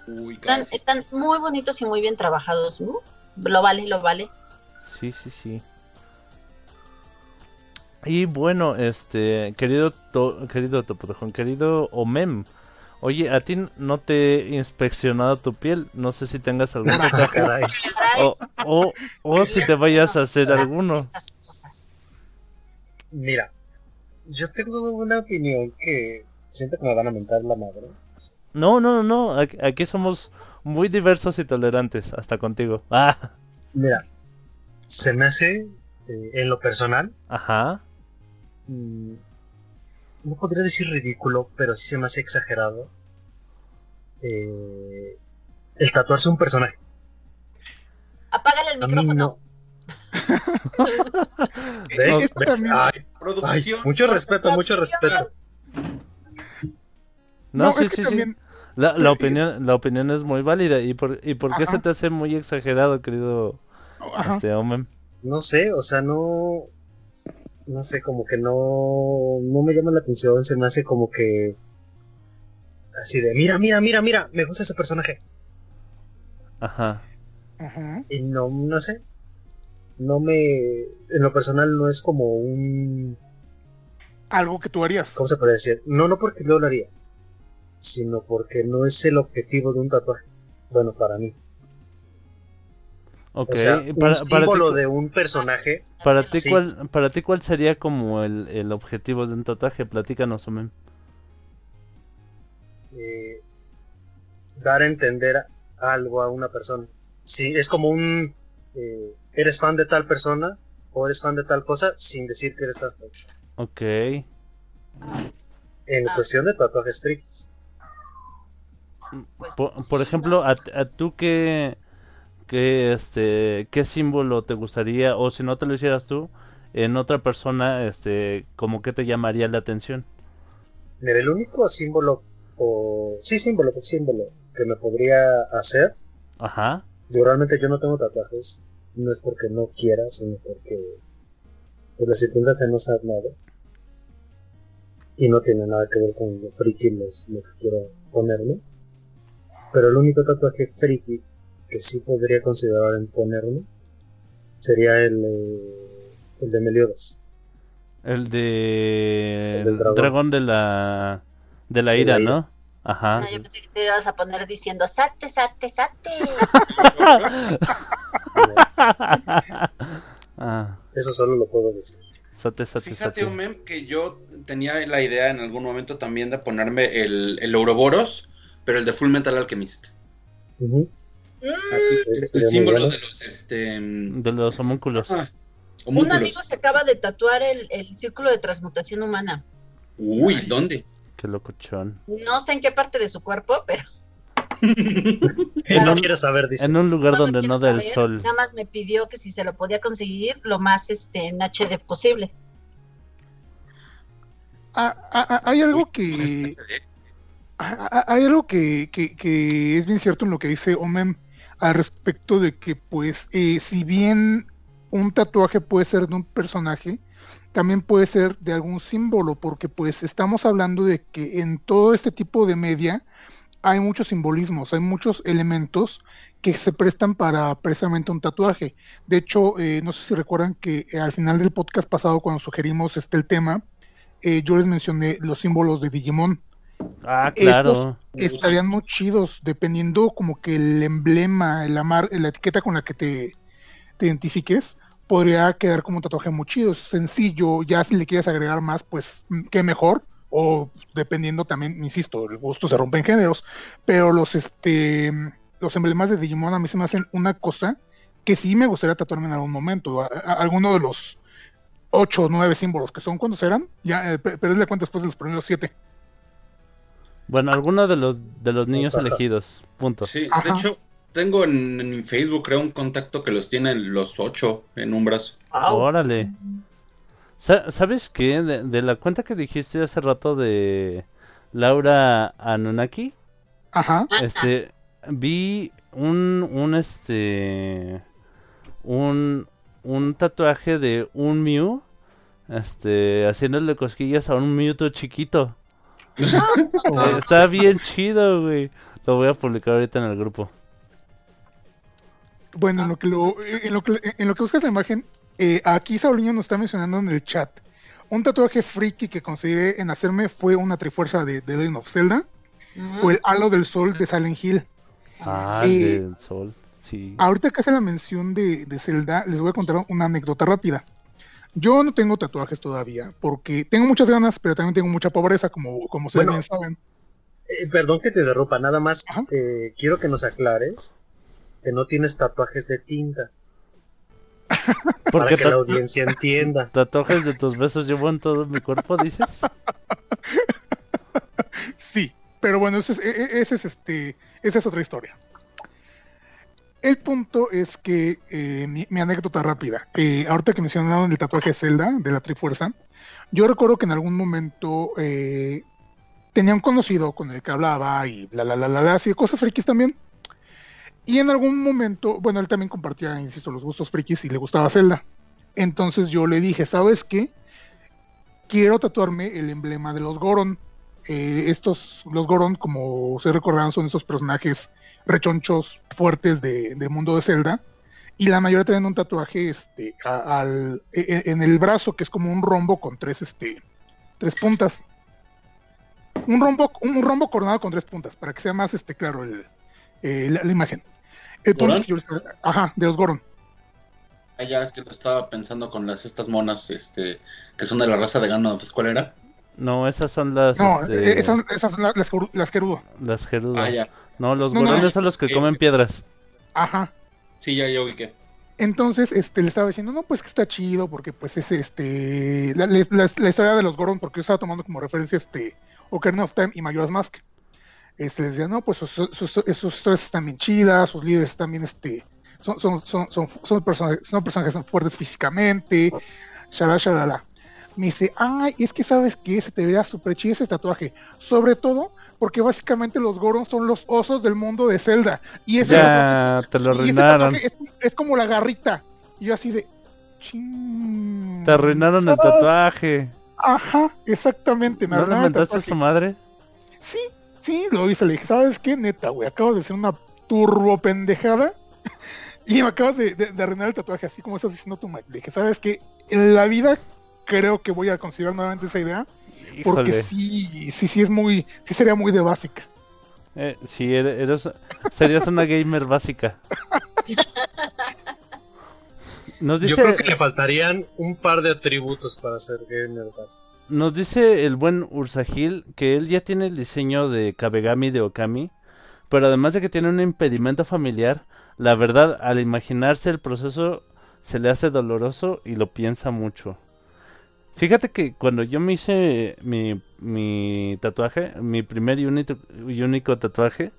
Uy, Están, están muy bonitos y muy bien trabajados. ¿no? Lo vale, lo vale. Sí, sí, sí. Y bueno, este, querido, to- querido Topotejón, querido Omem, oye, a ti no te he inspeccionado tu piel, no sé si tengas algún tatuaje Caray. o, o, o si te vayas a hacer alguno. Mira, yo tengo una opinión que siento que me van a mentar la madre. No, no, no, no, aquí, aquí somos muy diversos y tolerantes, hasta contigo. Ah, Mira, se me hace, eh, en lo personal, ajá, mm, no podría decir ridículo, pero sí se me hace exagerado eh, el tatuarse un personaje. Apágale el micrófono. no. ¿Ves? Mucho respeto, mucho respeto. no, sí, es que sí, también, sí. La, la opinión, la opinión es muy válida. ¿Y por, y por qué Ajá. se te hace muy exagerado, querido ajá. este Omem? No sé, o sea, no. No sé, como que no. No me llama la atención, se me hace como que. Así de, mira, mira, mira, mira, me gusta ese personaje. Ajá. Ajá. Y no, no sé. No me. En lo personal no es como un. Algo que tú harías. ¿Cómo se puede decir? No, no porque yo lo haría. Sino porque no es el objetivo de un tatuaje. Bueno, para mí. Ok. O sea, un para, para ti, símbolo de un personaje. para ti, Sí. ¿cuál, para ti, ¿cuál sería como el, el objetivo de un tatuaje? Platícanos, Omem. eh, dar a entender algo a una persona. Si es como un eh, eres fan de tal persona o eres fan de tal cosa sin decir que eres tal persona. Ok. En Ah. cuestión de tatuajes frikis. Por, sí, por ejemplo, a, a tú qué, qué, este, qué símbolo te gustaría, o si no te lo hicieras tú, en otra persona, este, como que te llamaría la atención. Mira, el único símbolo o sí símbolo, pues símbolo que me podría hacer. Ajá. Yo realmente yo no tengo tatuajes. No es porque no quiera, sino porque pues, las circunstancias no saben nada. Y no tiene nada que ver con lo friki los, lo que quiero ponerme. Pero el único tatuaje friki que sí podría considerar en ponerme sería el, eh, el de Meliodas. El de... El dragón. dragón de la... De la De ira, la ira. ¿no? Ajá. No, yo pensé que te ibas a poner diciendo sate, sate, sate. ah, Eso solo lo puedo decir. sate, sate, Fíjate, sate. un mem que yo tenía la idea en algún momento también de ponerme el, el Ouroboros, pero el de Full Metal Alchemist. Mm, Así, el sería muy símbolo bueno. de los este mm, De los homúnculos. ah, un amigo se acaba de tatuar el, el círculo de transmutación humana. Uy, ¿dónde? Qué locochón. No sé en qué parte de su cuerpo, pero Él no quiere saber, dice. En un lugar No donde quiero no da el saber, sol. Nada más me pidió que si se lo podía conseguir lo más este, en HD posible. Ah, ah, ah, hay algo que ah, ah, hay algo que, que- que es bien cierto en lo que dice Omen al respecto de que pues eh, si bien un tatuaje puede ser de un personaje también puede ser de algún símbolo porque pues estamos hablando de que en todo este tipo de media hay muchos simbolismos, hay muchos elementos que se prestan para precisamente un tatuaje. De hecho, eh, no sé si recuerdan que eh, al final del podcast pasado, cuando sugerimos este el tema, yo les mencioné los símbolos de Digimon. Ah, claro. Estarían muy chidos, dependiendo como que el emblema, la, mar- la etiqueta con la que te, te identifiques, podría quedar como un tatuaje muy chido. Es sencillo, ya si le quieres agregar más, pues mm, qué mejor. O dependiendo también, insisto, el gusto se rompe en géneros. Pero los este los emblemas de Digimon a mí se me hacen una cosa que sí me gustaría tatuarme en algún momento. A- a- alguno de los ocho o nueve símbolos que son, ¿cuántos eran? Ya, eh, pe- perdí la cuenta después de los primeros siete. Bueno, alguno de los de los niños elegidos. Punto. Sí, Ajá. de hecho, tengo en, en mi Facebook, creo, un contacto que los tiene los ocho en un brazo. Órale. Sa- ¿Sabes qué? De, de la cuenta que dijiste hace rato de Laura Anunnaki, Ajá. este, vi un, un, este, un, un tatuaje de un Mew, este, haciéndole cosquillas a un Mewtwo chiquito. Está bien chido, güey. Lo voy a publicar ahorita en el grupo. Bueno, en lo que lo, en lo que, en lo que buscas la imagen, eh, aquí Sauliño nos está mencionando en el chat. Un tatuaje friki que consideré en hacerme fue una trifuerza de, de Legend of Zelda o el halo del sol de Silent Hill. Ah, Eh, del sol. Sí. Ahorita que hace la mención de, de Zelda, les voy a contar una anécdota rápida. Yo no tengo tatuajes todavía, porque tengo muchas ganas, pero también tengo mucha pobreza, como, como ustedes Bueno. bien saben. Eh, perdón que te derrupa, nada más eh, quiero que nos aclares que no tienes tatuajes de tinta. Para que la audiencia entienda. tatuajes de tus besos llevo en todo mi cuerpo, dices. Sí, pero bueno, ese es, e- e- ese es este, esa es otra historia. El punto es que eh, mi, anécdota rápida. eh, ahorita que mencionaron el tatuaje Zelda de la Trifuerza, yo recuerdo que en algún momento eh, tenía un conocido con el que hablaba y bla, bla, bla, bla, bla, así de cosas frikis también. Y en algún momento, bueno, él también compartía, insisto, los gustos frikis y le gustaba Zelda. Entonces yo le dije, ¿sabes qué? Quiero tatuarme el emblema de los Goron. Eh, estos, los Goron, como ustedes recordarán, son esos personajes rechonchos fuertes de- del mundo de Zelda. Y la mayoría tienen un tatuaje este, a- al, e- e- en el brazo, que es como un rombo con tres, este, tres puntas. Un rombo, un rombo coronado con tres puntas, para que sea más este, claro el, eh, la, la imagen. El punto que yo les- Ajá, de los Goron. Ah, ya es que lo estaba pensando con las estas monas, este, que son de la raza de Gandalf. ¿Cuál era? No, esas son las, No, este, eh, esas, esas son la- las, las Gerudo. las Gerudo. Ah, ya. No, los No, no, gorones no. son los que Eh, comen piedras. Ajá. Sí, ya, ya ubiqué. Entonces, este, le estaba diciendo, no, pues que está chido, porque pues es este, la, la- la- la historia de los Goron, porque yo estaba tomando como referencia este, Ocarina of Time y Majora's Mask. Este, les decía, no, pues sus, sus, sus historias están bien chidas, sus líderes están bien, este, son, son, son, son, son personajes, son personajes fuertes físicamente, shalala, shalala. Me dice, ay, es que sabes que se te vería súper chido ese tatuaje, sobre todo porque básicamente los Goron son los osos del mundo de Zelda. Y ese Ya, te lo arruinaron. es, es como la garrita. Y yo así de. "Chin". Te arruinaron el tatuaje. Ajá, exactamente. me ¿No le inventaste a su madre? Sí, sí, lo hice. Le dije, ¿sabes qué? Neta, güey. Acabas de hacer una turbo pendejada. y me acabas de, de- de arruinar el tatuaje, así como estás diciendo tú, Mike. Le dije, ¿sabes qué? En la vida creo que voy a considerar nuevamente esa idea. Porque sí, sí, sí es muy. Sí sería muy de básica. Eh, sí, ere- eres, serías una gamer básica. Nos Yo creo que le faltarían un par de atributos para ser gamer. más. nos dice el buen Ursagil que él ya tiene el diseño de Kabegami de Okami, pero además de que tiene un impedimento familiar, la verdad, al imaginarse el proceso se le hace doloroso y lo piensa mucho. Fíjate que cuando yo me hice mi, mi tatuaje, mi primer y único, y único tatuaje,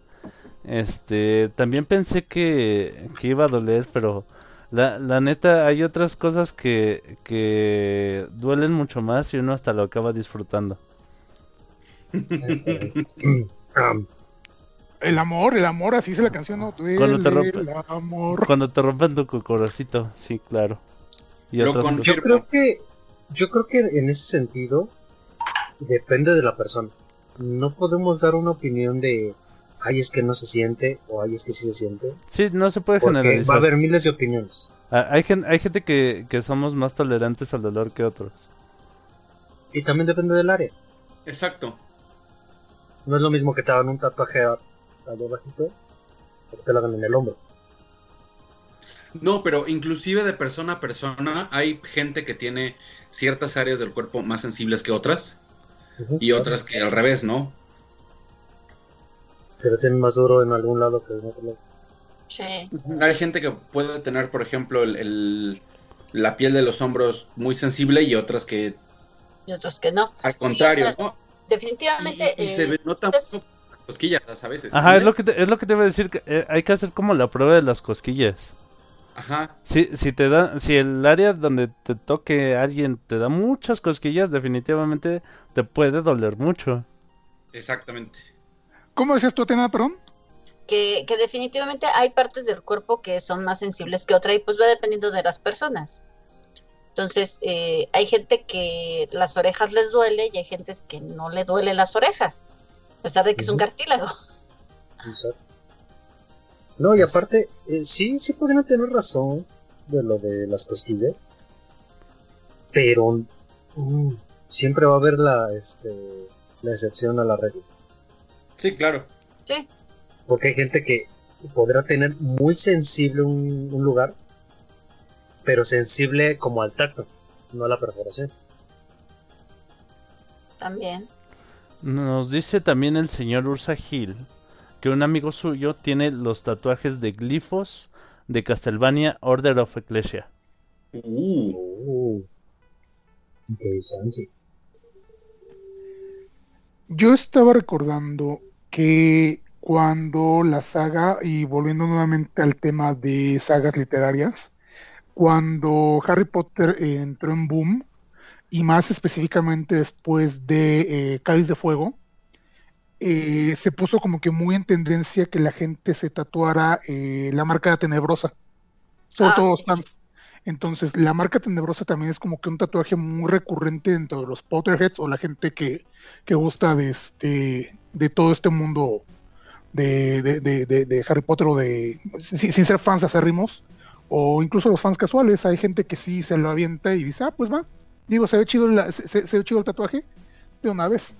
Este, también pensé que, que iba a doler, pero la, la neta hay otras cosas que, que duelen mucho más y uno hasta lo acaba disfrutando. El amor, el amor, así es la canción, ¿no? Duele Cuando te rompe- el amor. Cuando te rompen tu cocorocito, sí, claro. Y Lo otras con- cosas. yo creo que yo creo que en ese sentido depende de la persona. No podemos dar una opinión de ay es que no se siente o ay es que sí se siente. Sí, no se puede Porque va a generalizar. haber miles de opiniones. Ah, Hay, gen- hay gente que, que somos más tolerantes al dolor que otros. Y también depende del área. Exacto. No es lo mismo que te hagan un tatuaje a- algo bajito o que te lo hagan en el hombro. No, pero inclusive de persona a persona hay gente que tiene ciertas áreas del cuerpo más sensibles que otras y otras que al revés, ¿no? Pero tienen más duro en algún lado que en otro lado. Sí. Hay gente que puede tener, por ejemplo, el, el- la piel de los hombros muy sensible y otras que Y otros que no. al contrario, o sea, ¿no? Definitivamente. Y, y se eh, ve- nota es- cosquillas a veces. Ajá, es lo que te, es lo que te iba a decir. que, eh, hay que hacer como la prueba de las cosquillas. Ajá, Si, si te da, si el área donde te toque alguien te da muchas cosquillas, definitivamente te puede doler mucho. exactamente. ¿Cómo decías tú, Atena, perdón? que, que definitivamente hay partes del cuerpo que son más sensibles que otra y pues va dependiendo de las personas. Entonces, eh, hay gente que las orejas les duele y hay gente que no le duele las orejas, a pesar de que es un cartílago. Exacto. No, y aparte, eh, sí, sí podrían tener razón de lo de las cosquillas. Pero mm, siempre va a haber la, este, la excepción a la regla. Sí, claro. Sí, Porque hay gente que podrá tener muy sensible un, un lugar, pero sensible como al tacto, no a la perforación. también. Nos dice también el señor Ursa Gil que un amigo suyo tiene los tatuajes de glifos de Castlevania Order of Ecclesia. Uh, interesante. Yo estaba recordando que cuando la saga, y volviendo nuevamente al tema de sagas literarias, cuando Harry Potter eh, entró en boom, y más específicamente después de eh, Cáliz de Fuego, eh, se puso como que muy en tendencia que la gente se tatuara eh, la marca tenebrosa, sobre Ah, todo sí. Entonces, la marca tenebrosa también es como que un tatuaje muy recurrente dentro de los Potterheads o la gente que, que gusta de este de todo este mundo de, de, de, de- de Harry Potter o de sin, sin ser fans acérrimos o incluso los fans casuales. Hay gente que sí se lo avienta y dice ah pues va digo se ve chido la- se, se- se ve chido el tatuaje de una vez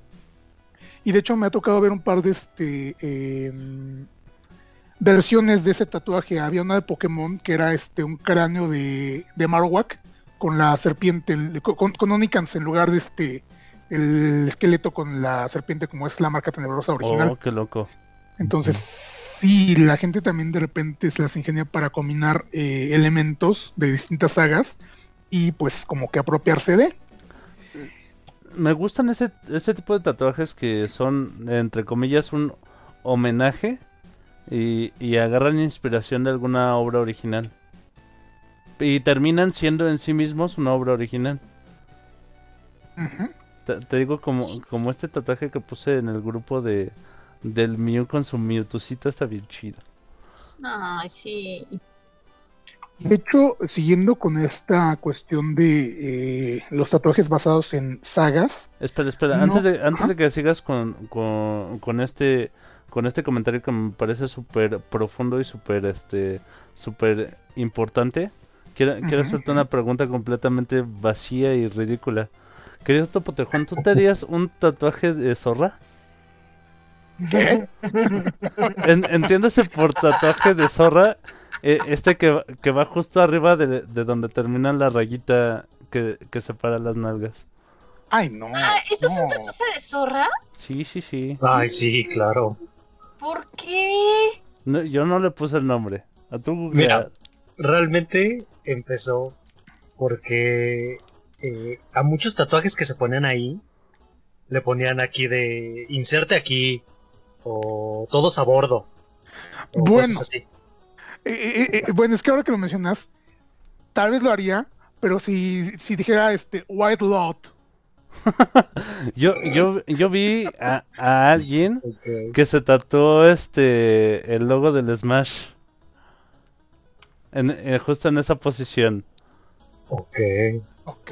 y de hecho me ha tocado ver un par de este em, versiones de ese tatuaje había una de Pokémon que era este un cráneo de, de Marowak con la serpiente con, con Onicans en lugar de este el esqueleto con la serpiente como es la marca tenebrosa original. Oh, qué loco. Entonces, sí, la gente también de repente se las ingenia para combinar eh, elementos de distintas sagas y pues como que apropiarse de. Me gustan ese, ese tipo de tatuajes que son, entre comillas, un homenaje y, y agarran inspiración de alguna obra original. Y terminan siendo en sí mismos una obra original. Te, te digo, como, como este tatuaje que puse en el grupo de del Mew con su Mewtwocito está bien chido. Ay, sí. De hecho, siguiendo con esta cuestión de eh, los tatuajes basados en sagas, Espera, espera, No, antes de antes ajá. de que sigas con, con, con este con este comentario que me parece súper profundo y súper este súper importante, quiero, hacerte una pregunta completamente vacía y ridícula. Querido Topotejón, ¿tú te harías un tatuaje de zorra? ¿qué? En- entiéndase por tatuaje de zorra eh, este que, que va justo arriba de, de donde termina la rayita que, que separa las nalgas. Ay, no. Ah, ¿eso es un tatuaje de zorra? Sí, sí, sí. Ay, sí, claro. ¿Por qué? No, yo no le puse el nombre. A tú Mira. Realmente empezó porque eh, a muchos tatuajes que se ponían ahí, le ponían aquí de inserte aquí o todos a bordo. o Bueno. cosas así. Eh, eh, eh, bueno, es que ahora que lo mencionas, tal vez lo haría, pero si, si dijera este White Lot. Yo, yo, yo vi a, a alguien que se tatuó este el logo del Smash. En, eh, justo en esa posición. Ok. Ok.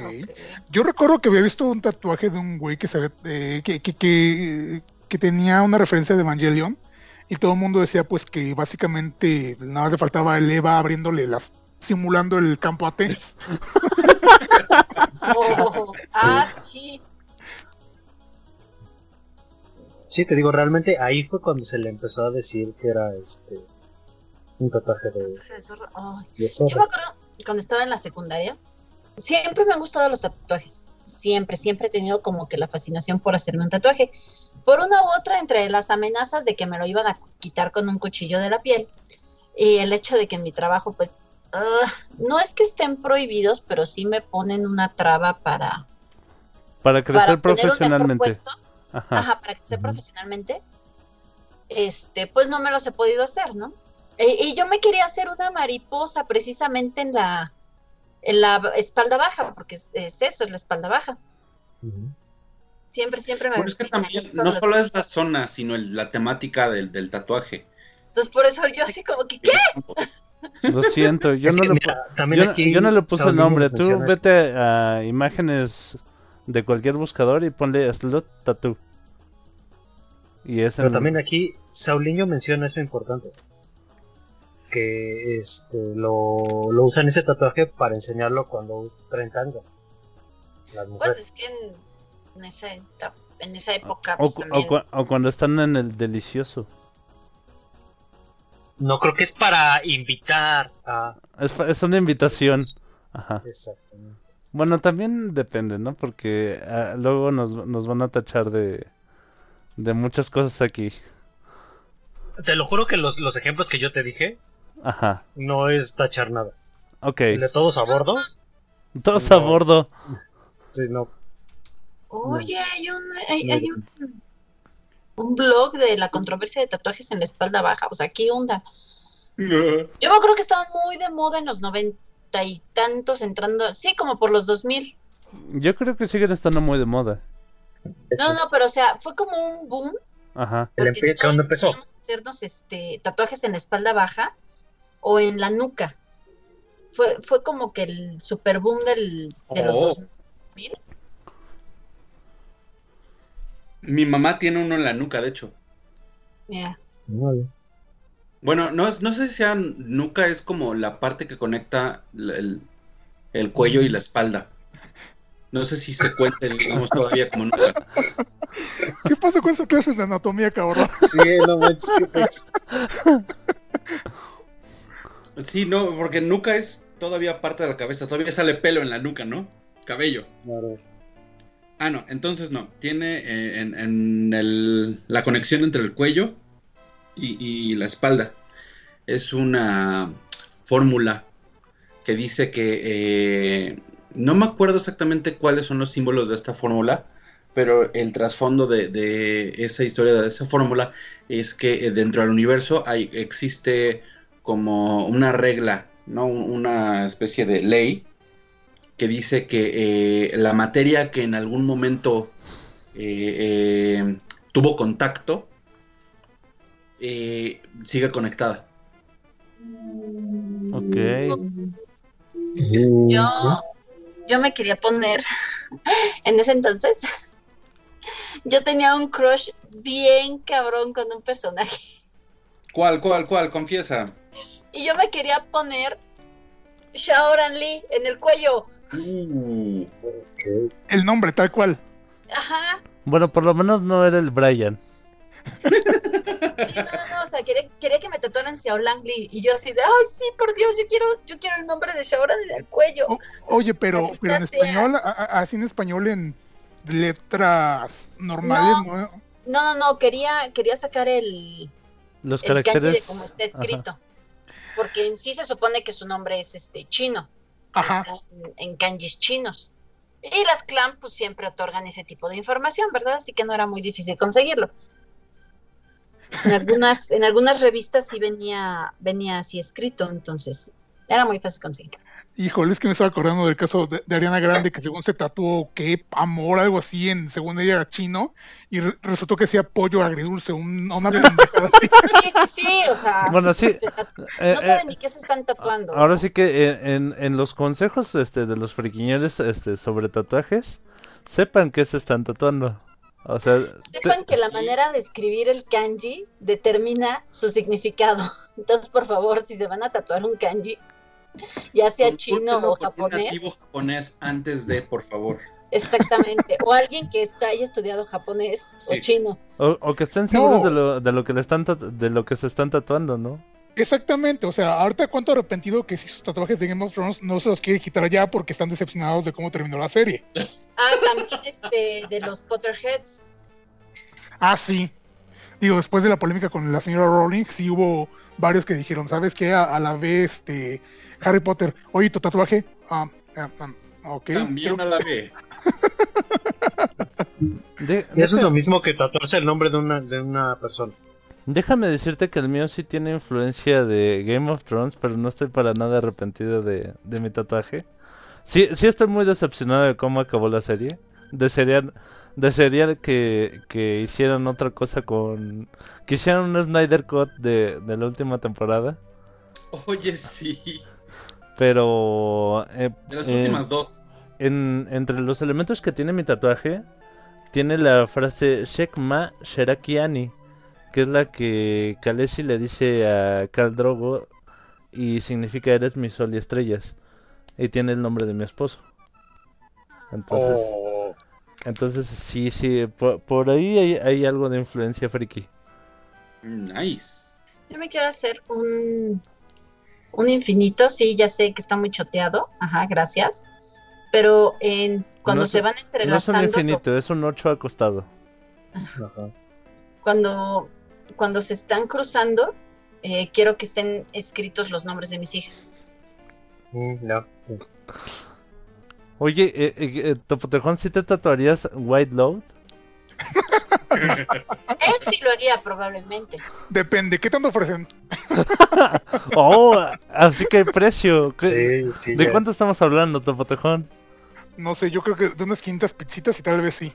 Yo recuerdo que había visto un tatuaje de un güey que, se, eh, que, que, que, que tenía una referencia de Evangelion y todo el mundo decía pues que básicamente nada más le faltaba el Eva abriéndole las simulando el campo AT. Oh, ah, sí. Sí, te digo, realmente ahí fue cuando se le empezó a decir que era este un tatuaje de, de zorro. Ay. de Yo me acuerdo cuando estaba en la secundaria, siempre me han gustado los tatuajes. Siempre, siempre he tenido como que la fascinación por hacerme un tatuaje. Por una u otra, entre las amenazas de que me lo iban a quitar con un cuchillo de la piel y el hecho de que en mi trabajo, pues, ah, no es que estén prohibidos, pero sí me ponen una traba para, Para crecer para profesionalmente. puesto. Ajá. Ajá, para crecer profesionalmente, este, pues no me los he podido hacer, ¿no? E- Y, yo me quería hacer una mariposa precisamente en la, en la espalda baja, porque es, es eso, es la espalda baja. Siempre, siempre me Bueno, es que también no solo es la zona, sino el- la temática del, del tatuaje. Entonces por eso yo así como que, ¿qué? Lo siento, yo no que, le mira, yo, no- aquí yo no le puse el nombre. Tú vete a imágenes de cualquier buscador y ponle slot tattoo. Y es Pero en- también aquí Saulinho menciona eso importante. Que este lo, lo usan ese tatuaje para enseñarlo cuando traen tanga. Las Bueno, mujeres. es que en, en esa, etapa- en esa época, o, pues también. o cu- o cuando están en el delicioso. No creo que es para invitar a. Es, es una invitación. Ajá. Exactamente. Bueno, también depende, ¿no? Porque ah, luego nos, nos van a tachar de, de muchas cosas aquí. Te lo juro que los, los ejemplos que yo te dije Ajá. no es tachar nada. Ok. De todos a bordo, Todos a bordo. sí, no. Oye, hay un, hay, hay un, un blog de la controversia de tatuajes en la espalda baja. O sea, ¿qué onda? Yo me acuerdo que estaban muy de moda en los noventa y tantos, entrando, sí, como por los dos mil. Yo creo que siguen estando muy de moda. No, no, pero o sea, fue como un boom. Ajá. Porque cuando empezó. hacernos este, tatuajes en la espalda baja o en la nuca. Fue, fue como que el super boom del, de los Oh. 2000. Mi mamá tiene uno en la nuca, de hecho. Mira. Bueno, no, es- no sé si sea nuca, es como la parte que conecta el, el cuello y la espalda. No sé si se cuente, digamos, todavía como nuca. ¿Qué pasa con esas clases de anatomía, cabrón? Sí, no manches, qué pex. Sí, no, porque nuca es todavía parte de la cabeza, todavía sale pelo en la nuca, ¿no? Cabello. Claro. Ah, no, entonces no. Tiene eh, en, en el- la conexión entre el cuello y, la espalda. Es una fórmula que dice que... eh, no me acuerdo exactamente cuáles son los símbolos de esta fórmula, pero el trasfondo de, de esa historia, de esa fórmula, es que eh, dentro del universo hay, existe como una regla, ¿no? Un- Una especie de ley que dice que eh, la materia que en algún momento eh, eh, tuvo contacto eh, sigue conectada. Ok. Yo, yo me quería poner en ese entonces. Yo tenía un crush bien cabrón con un personaje. ¿Cuál, cuál, cuál? Confiesa. Y yo me quería poner Shaoran Lee en el cuello. Uh, El nombre, tal cual. Ajá. Bueno, por lo menos no era el Brian. Sí, no, no, no, o sea, quería, quería que me tatuaran Xiaolang Lee. Y yo así de, ay, sí, por Dios, yo quiero, yo quiero el nombre de Shaoran en el cuello. Oye, pero, en sea. español, a- a- así en español en letras normales, ¿no? No, no, no, quería, quería sacar el, Los el kanji de caracteres. cómo está escrito. Porque en sí se supone que su nombre es este chino. En, kanjis chinos. Y las clan pues siempre otorgan ese tipo de información, ¿verdad? Así que no era muy difícil conseguirlo. En algunas, en algunas revistas sí venía, venía así escrito, entonces era muy fácil conseguir. Híjole, es que me estaba acordando del caso de, de Ariana Grande, que según se tatuó, que amor, algo así, en, según ella era chino, y re- resultó que hacía pollo agridulce, un- una pendejada así. Sí, sí, sí, o sea, Bueno, sí, se eh, no saben eh, ni qué se están tatuando. Ahora sí que en, en- en los consejos este, de los friquiñores este, sobre tatuajes, sepan qué se están tatuando. O sea, te- Sepan que la manera de escribir el kanji determina su significado. Entonces, por favor, si se van a tatuar un kanji, ya sea chino o japonés, nativo japonés antes de, por favor. exactamente, o alguien que está, haya estudiado japonés o chino. o, o que estén seguros No. de, lo, de lo que le están de lo que se están tatuando, ¿no? Exactamente, o sea, ahorita cuánto arrepentido que si sus tatuajes de Game of Thrones no se los quiere quitar ya porque están decepcionados de cómo terminó la serie. Ah, también este, de los Potterheads. Ah, sí. Digo, después de la polémica con la señora Rowling, sí hubo varios que dijeron, ¿sabes qué? A, a la vez, este, Harry Potter, oye, tu tatuaje, ah, ah, ah, ok. También a la. De- Y eso es lo mismo que tatuarse el nombre de una, de una persona. déjame decirte que el mío sí tiene influencia de Game of Thrones, pero no estoy para nada arrepentido de, de mi tatuaje. Sí, sí estoy muy decepcionado de cómo acabó la serie. Desearía, desearía que, que hicieran otra cosa con... Que hicieran un Snyder Cut de, de la última temporada. Oye, sí. Pero... eh, De las eh, últimas dos. en- entre los elementos que tiene mi tatuaje, tiene la frase Shekma Sherakiani, que es la que Khaleesi le dice a Khal Drogo y significa eres mi sol y estrellas. Y tiene el nombre de mi esposo. Entonces, Oh, entonces sí, sí, por, por ahí hay, hay algo de influencia friki. Nice. Yo me quiero hacer un, un infinito, sí, ya sé que está muy choteado, ajá, gracias. Pero en, cuando No es- se van No es un entrelazando, infinito, es un 8 acostado. ajá. cuando, cuando se están cruzando, eh, quiero que estén escritos los nombres de mis hijas. No. Oye, eh, eh, Topotejón, ¿sí te tatuarías White Load? Él sí lo haría probablemente. Depende, ¿qué tanto ofrecen? Oh, así que hay precio. ¿Qué- Sí, sí. ¿De ya. cuánto estamos hablando, Topotejón? No sé, yo creo que de unas 500 pizzitas y tal vez sí.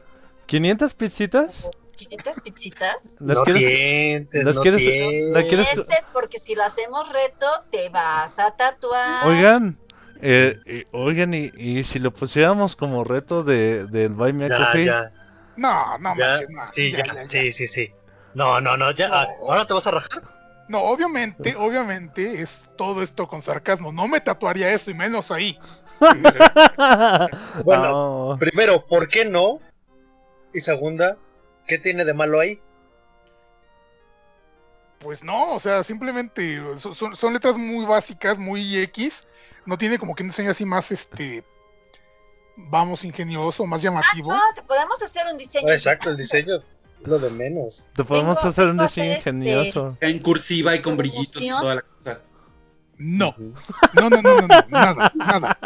¿500 pizzitas? 500 pizzitas. ¿Las no quieres? tientes, las no quieres- tientes. la quieres- porque si lo hacemos reto, te vas a tatuar. Oigan, eh, eh, oigan, y, y si lo pusiéramos como reto de, del Buy Me a Ya, Coffee? ya, No, no, ya. manches, no, Sí, ya, ya, ya, ya. sí, sí, sí. No, no, no, ya. No. ah, ¿Ahora te vas a rajar? No, obviamente, obviamente es todo esto con sarcasmo. No me tatuaría eso y menos ahí. Bueno, No. primero, ¿por qué no? Y segunda, ¿qué tiene de malo ahí? Pues no, o sea, simplemente son, son- son letras muy básicas, muy X. No tiene como que un diseño así más, este, vamos, ingenioso, más llamativo. No, te podemos hacer un diseño. Exacto, el diseño es lo de menos. Te podemos Tengo- hacer un diseño este- ingenioso. En cursiva y con brillitos y toda la cosa. No, no, no, no, no, no, nada, nada.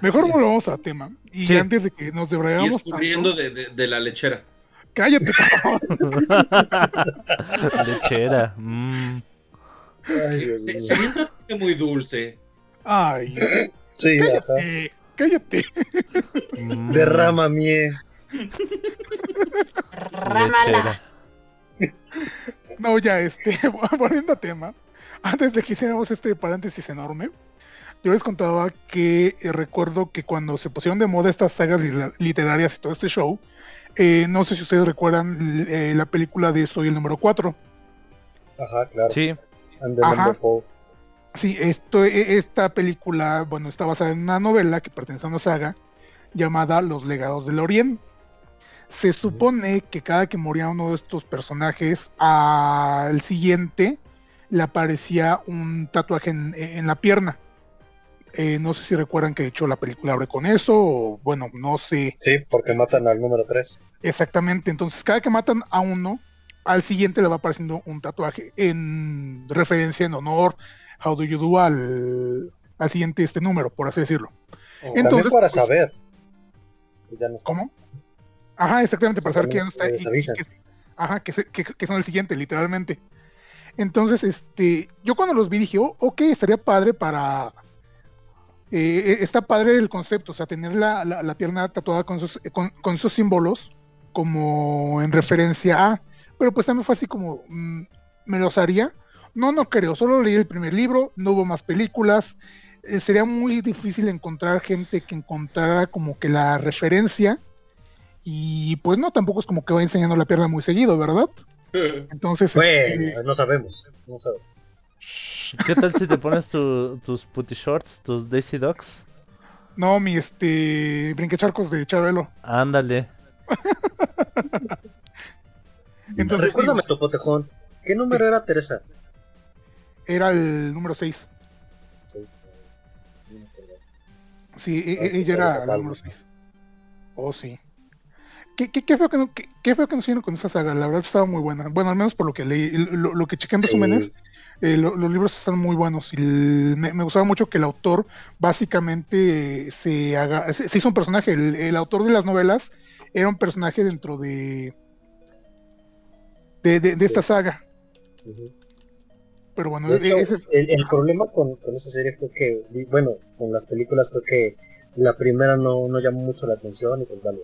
Mejor volvamos a tema. Y Sí. antes de que nos Y debrayamos escurriendo de, de- de la lechera. cállate, cabrón. Lechera. mm. Ay, Dios Se, mío. sería un tatuaje muy dulce. Ay, Sí, ajá. cállate, cállate. Mm. Derrama miel. Rámala. No, ya, este, volviendo a tema, antes de que hiciéramos este paréntesis enorme, yo les contaba que eh, recuerdo que cuando se pusieron de moda estas sagas li- literarias y todo este show, eh, no sé si ustedes recuerdan eh, la película de Soy el número 4. Ajá, claro. Sí, And the Ajá. Sí, esto, e- esta película, bueno, está basada en una novela que pertenece a una saga llamada Los Legados del Oriente. Se supone que cada que moría uno de estos personajes, al siguiente le aparecía un tatuaje en, en la pierna. Eh, no sé si recuerdan que de hecho la película abre con eso, o bueno, no sé Sí, porque matan al número 3. exactamente. Entonces, cada que matan a uno, al siguiente le va apareciendo un tatuaje en referencia, en honor, how do you do al, al siguiente este número, por así decirlo. Oh, Entonces, para pues, saber. Ya no está. ¿Cómo? Ajá, exactamente, para saber no está. y- y que- Ajá, que, que, que son el siguiente, literalmente. Entonces, este, yo cuando los vi dije, oh, ok, estaría padre para... eh, está padre el concepto, o sea, tener la, la- la pierna tatuada con sus, con, con sus símbolos como en referencia a... Pero pues también fue así como, mm, ¿me los haría? No, no creo, solo leí el primer libro, no hubo más películas. eh, sería muy difícil encontrar gente que encontrara como que la referencia y pues no, tampoco es como que va enseñando la pierna muy seguido, ¿verdad? Entonces, este, Bueno, no sabemos. No sabemos. ¿Qué tal si te pones tu- tus putty shorts, tus Daisy Dogs? no, mi este brinquecharcos de Chabelo. Ándale. Entonces, Recuérdame tu potejón. ¿Qué número era Teresa? Era el número 6. Seis. No me acuerdo. Sí, e- Ah, e- sí, ella era Palma. número 6. Oh, sí. ¿Qué, qué, qué feo que no, qué, qué feo que nos hicieron con esa saga, la verdad estaba muy buena. Bueno, al menos por lo que leí, lo, lo que chequé en Sí. resúmenes, eh, lo- los libros están muy buenos y el- me, me gustaba mucho que el autor básicamente eh, se haga, se, se hizo un personaje, el, el autor de las novelas era un personaje dentro de de, de- de esta saga, Ujú. Pero bueno, hecho, ese el, el problema con, con esa serie fue que, bueno, con las películas fue que la primera no, no llamó mucho la atención y pues vale.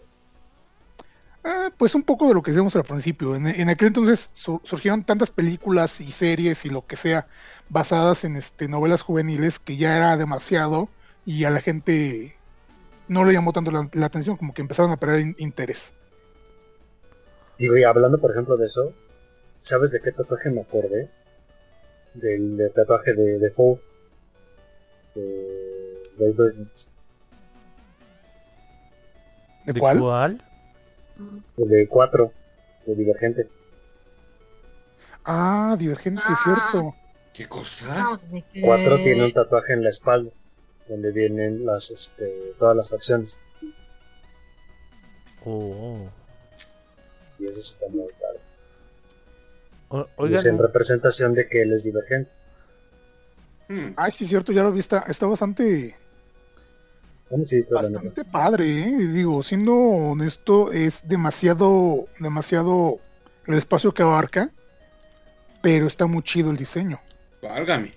Ah, pues un poco de lo que decíamos al principio. En, en aquel entonces su- surgieron tantas películas y series y lo que sea basadas en este novelas juveniles que ya era demasiado y a la gente no le llamó tanto la, la atención, como que empezaron a perder in- interés. Digo, y hablando por ejemplo de eso, ¿sabes de qué tatuaje me acordé? Del, del tatuaje de, de Foe. De Divergent. ¿De, ¿De cuál? cuál? De 4. De Divergente. Ah, Divergente, Ah. cierto. ¿Qué cosa? Vamos, ¿de qué? 4 tiene un tatuaje en la espalda. Donde vienen las, este, todas las facciones. Oh. Y ese sí está muy es en Oigan, representación de que él es divergente. Hmm. Ay, sí, cierto, ya lo vi, está, está bastante, sí, bastante padre, ¿eh? Digo, siendo honesto, es demasiado, demasiado el espacio que abarca, pero está muy chido el diseño. Válgame.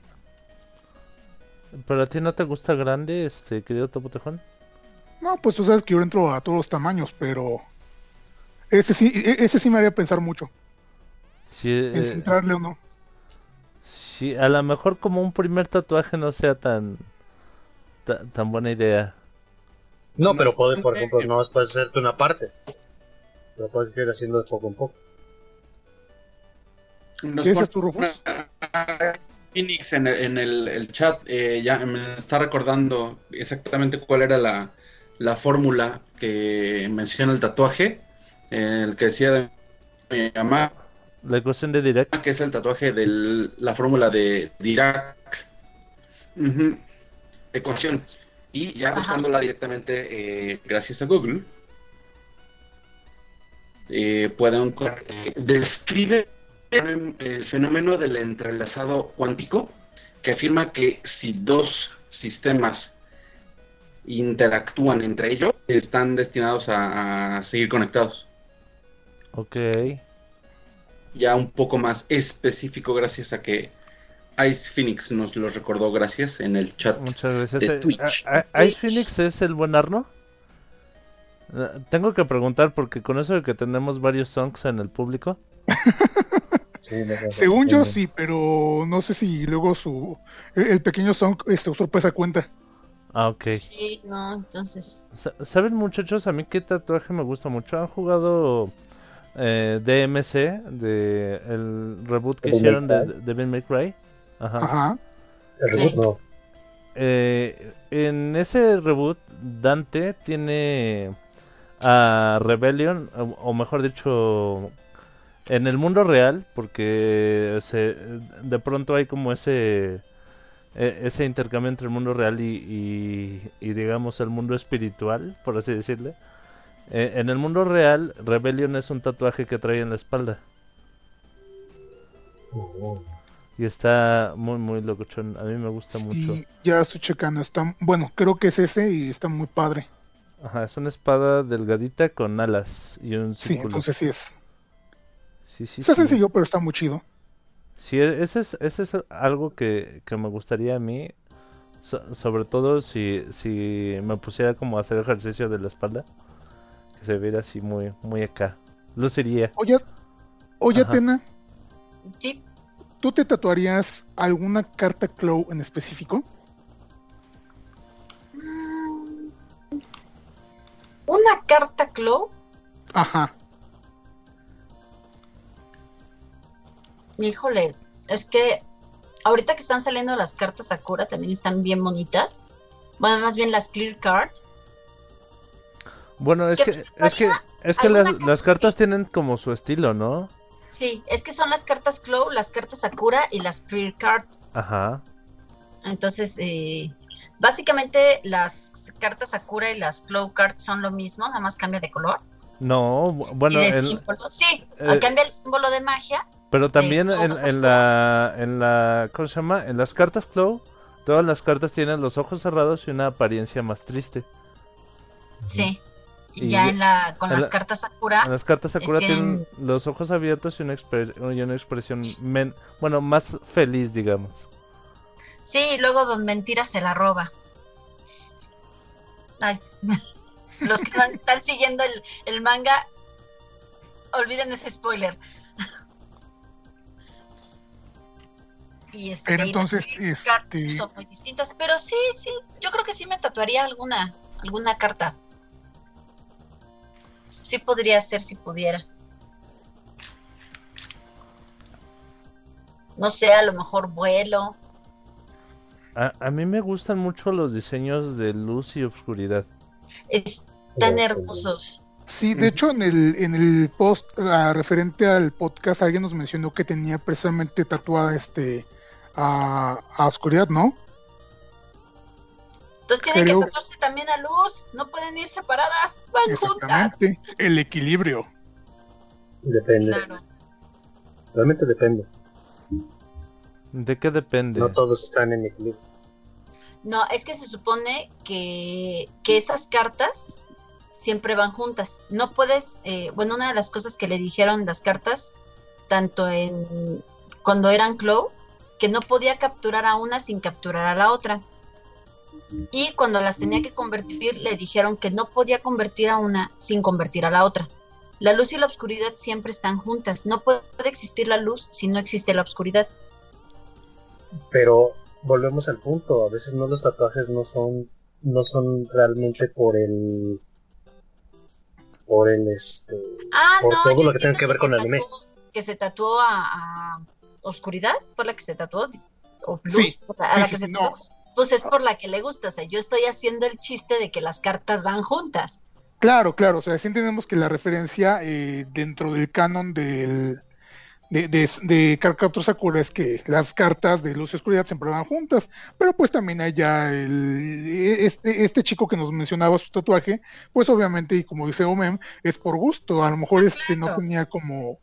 ¿pero a ti no te gusta grande, este querido Topo Tejón? No, pues tú sabes que yo entro a todos los tamaños, pero ese sí, e- ese sí me haría pensar mucho En eh, si entrarle o no. sí, a lo mejor como un primer tatuaje no sea tan ta- tan buena idea. No, No pero es- puede, por ejemplo, no puedes hacerte una parte. Lo puedes ir haciendo de poco en poco. Nos ¿Qué tú, Rufus? Phoenix en el, en el- el chat eh, ya me está recordando exactamente cuál era la, la fórmula que menciona el tatuaje, eh, el que decía de mi mamá, La ecuación de direct. que es el tatuaje de la fórmula de Dirac. Ujú. Ecuación. Y ya Ajá. buscándola directamente eh, gracias a Google, eh, pueden eh, describe el fenómeno del entrelazado cuántico que afirma que si dos sistemas interactúan entre ellos, están destinados a, a seguir conectados. Ok. Ya un poco más específico gracias a que Ice Phoenix nos lo recordó gracias en el chat. Muchas gracias. de Eh, Twitch. a- a- ¿Ice Phoenix es el buen Arno? Eh, Tengo que preguntar porque con eso de que tenemos varios songs en el público. Sí. Según yo sí, pero no sé si luego su el pequeño Song este usurpa esa cuenta. Ah, ok. Sí, no, entonces. Sa- ¿Saben muchachos? A mí qué tatuaje me gusta mucho. ¿Han jugado eh, DMC? De el reboot que hicieron de de May Cry. Ajá. Ajá. El reboot no. Eh, en ese reboot, Dante tiene a Rebellion, o, o mejor dicho, en el mundo real, porque se, de pronto hay como ese e- ese intercambio entre el mundo real y, y- y, digamos el mundo espiritual, por así decirle. Eh, en el mundo real, Rebellion es un tatuaje que trae en la espalda. Y está muy, muy locochón. A mí me gusta mucho. Sí, ya estoy checando. Está, bueno, creo que es ese y está muy padre. Ajá, es una espada delgadita con alas y un Sí, círculo. entonces sí es. Sí, sí, Está sí. sencillo, pero está muy chido. Sí, ese es, ese es algo que, que me gustaría a mí. so- sobre todo si, si me pusiera como a hacer ejercicio de la espalda. Que se viera así muy, muy acá. Luciría. Oye, oye, Ajá. Atena, Sí, ¿tú te tatuarías alguna carta Claw en específico? una carta Claw. Ajá. Híjole, es que ahorita que están saliendo las cartas Sakura también están bien bonitas. Bueno, más bien las Clear Card. Bueno, es ¿Qué que, es que, es que ¿Alguna las, carta las cartas tienen como su estilo, ¿no? Sí, es que son las cartas Claw, las cartas Sakura y las Clear Card. Ajá. Entonces, eh, básicamente las cartas Sakura y las Claw Card son lo mismo, nada más cambia de color. No, bu- bueno, y de el- símbolo. Sí, eh, cambia el símbolo de magia. pero también en, la, en la, ¿cómo se llama? En las cartas Claw, todas las cartas tienen los ojos cerrados y una apariencia más triste. Sí. Y, Y ya en la, con en las la- cartas Sakura, En las cartas Sakura Es que tienen los ojos abiertos y una, exper- y una expresión, men- bueno, más feliz, digamos. sí, y luego Don Mentira se la roba. Ay, los que no están siguiendo el, el manga, olviden ese spoiler. Y este, Pero entonces, este- son muy distintas, pero sí, sí, yo creo que sí me tatuaría alguna, alguna carta. Sí podría ser si pudiera. No sé, a lo mejor vuelo. A, a mí me gustan mucho los diseños de luz y oscuridad. Están hermosos. Sí, de hecho en el, en el post ah, referente al podcast alguien nos mencionó que tenía precisamente tatuada este a, a oscuridad, ¿no? Entonces tienen creo- que tatuarse también a luz. No pueden ir separadas. Van juntas. Exactamente. El equilibrio. Depende. Claro. Realmente depende. ¿De qué depende? No todos están en equilibrio. No, es que se supone que, que esas cartas siempre van juntas. No puedes, eh, bueno, una de las cosas que le dijeron las cartas, tanto en cuando eran Claw, que no podía capturar a una sin capturar a la otra. Y cuando las tenía que convertir, le dijeron que no podía convertir a una sin convertir a la otra. La luz y la oscuridad siempre están juntas. No puede existir la luz si no existe la oscuridad. Pero volvemos al punto, a veces no los tatuajes no son no son realmente por el por el este Ah, Por no, todo lo que tenga que ver con se anime. tatuó- Que se tatuó a, a Oscuridad, fue la que se tatuó. O Luz, Sí, a la sí, que se tatuó. No. Pues es por la que le gusta. O sea, yo estoy haciendo el chiste de que las cartas van juntas. Claro, claro, o sea, sí entendemos que la referencia eh, dentro del canon del, de, de, de Sakura es que las cartas de luz y oscuridad siempre van juntas, pero pues también hay ya el, este, este chico que nos mencionaba su tatuaje, pues obviamente, y como dice Omem, es por gusto, a lo mejor este no claro. tenía como...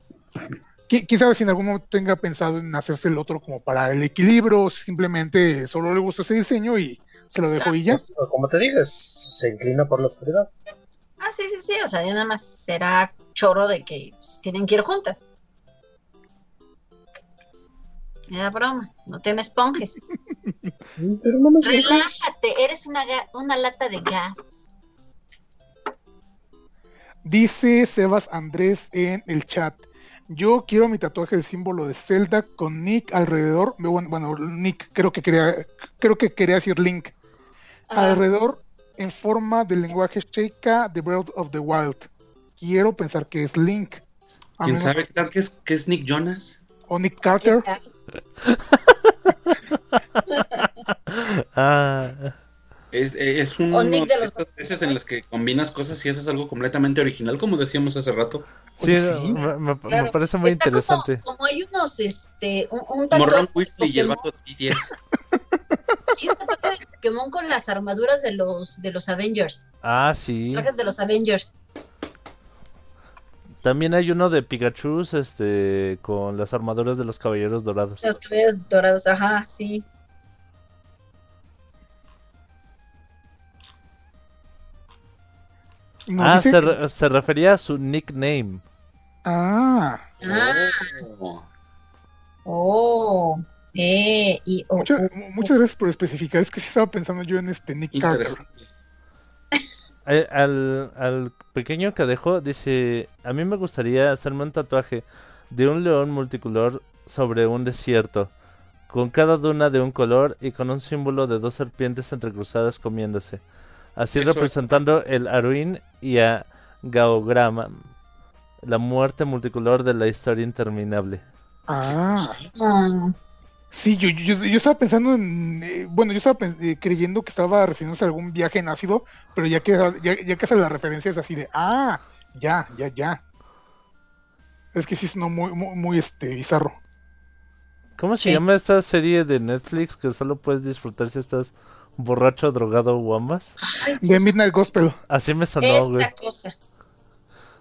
qui- Quién sabe si en algún momento tenga pensado en hacerse el otro como para el equilibrio, o simplemente solo le gusta ese diseño y se lo dejó y ya. pues, como te digas, se inclina por la oscuridad. Ah, sí, sí, sí. O sea, ya nada más será choro de que pues, tienen que ir juntas. Me da broma. No te me esponjes. Pero no me Relájate. Eres una, una lata de gas. Dice Sebas Andrés en el chat. Yo quiero mi tatuaje del símbolo de Zelda con Nick alrededor. Bueno, bueno, Nick creo que quería, creo que quería decir Link. Ah, Alrededor en forma del lenguaje Sheikah de Breath of the Wild. Quiero pensar que es Link. A ¿Quién sabe qué tal que es, que es Nick Jonas? O Nick Carter. Ah, Es, es un O Nick de los- estas veces en las que combinas cosas y haces algo completamente original, como decíamos hace rato. sí, Oye, sí. Me, me- me Claro. parece muy Está como- interesante. Como, hay unos, este, un, un Como de Weasley y el vato de BTS. hay un tatuaje de Pokémon con las armaduras de los de los Avengers, Ah, los sí. trajes de los Avengers. También hay uno de Pikachu este, con las armaduras de los caballeros dorados. Los cabellos dorados, ajá, sí. No, ah, dice se, re- se refería a su nickname. Ah, Ah, Oh. oh. Eh, y oh, mucha- oh, mu- muchas gracias por especificar. Es que sí estaba pensando yo en este Nick Carter. Al, al pequeño que dejó dice, a mí me gustaría hacerme un tatuaje de un león multicolor sobre un desierto, con cada duna de un color y con un símbolo de dos serpientes entrecruzadas comiéndose, así Eso- representando el Aruin y a Gaograma, la muerte multicolor de la historia interminable. Ah, ah, sí, yo, yo, yo estaba pensando en. eh, bueno, yo estaba eh, creyendo que estaba refiriéndose a algún viaje en ácido, pero ya que, ya, ya que hace la referencia es así de. Ah, ya, ya, ya. Es que sí es no, muy, muy, muy este, bizarro. ¿Cómo se Sí. llama esta serie de Netflix que solo puedes disfrutar si estás borracho, drogado o ambas? De Midnight Gospel. Así me sonó, esta güey. cosa.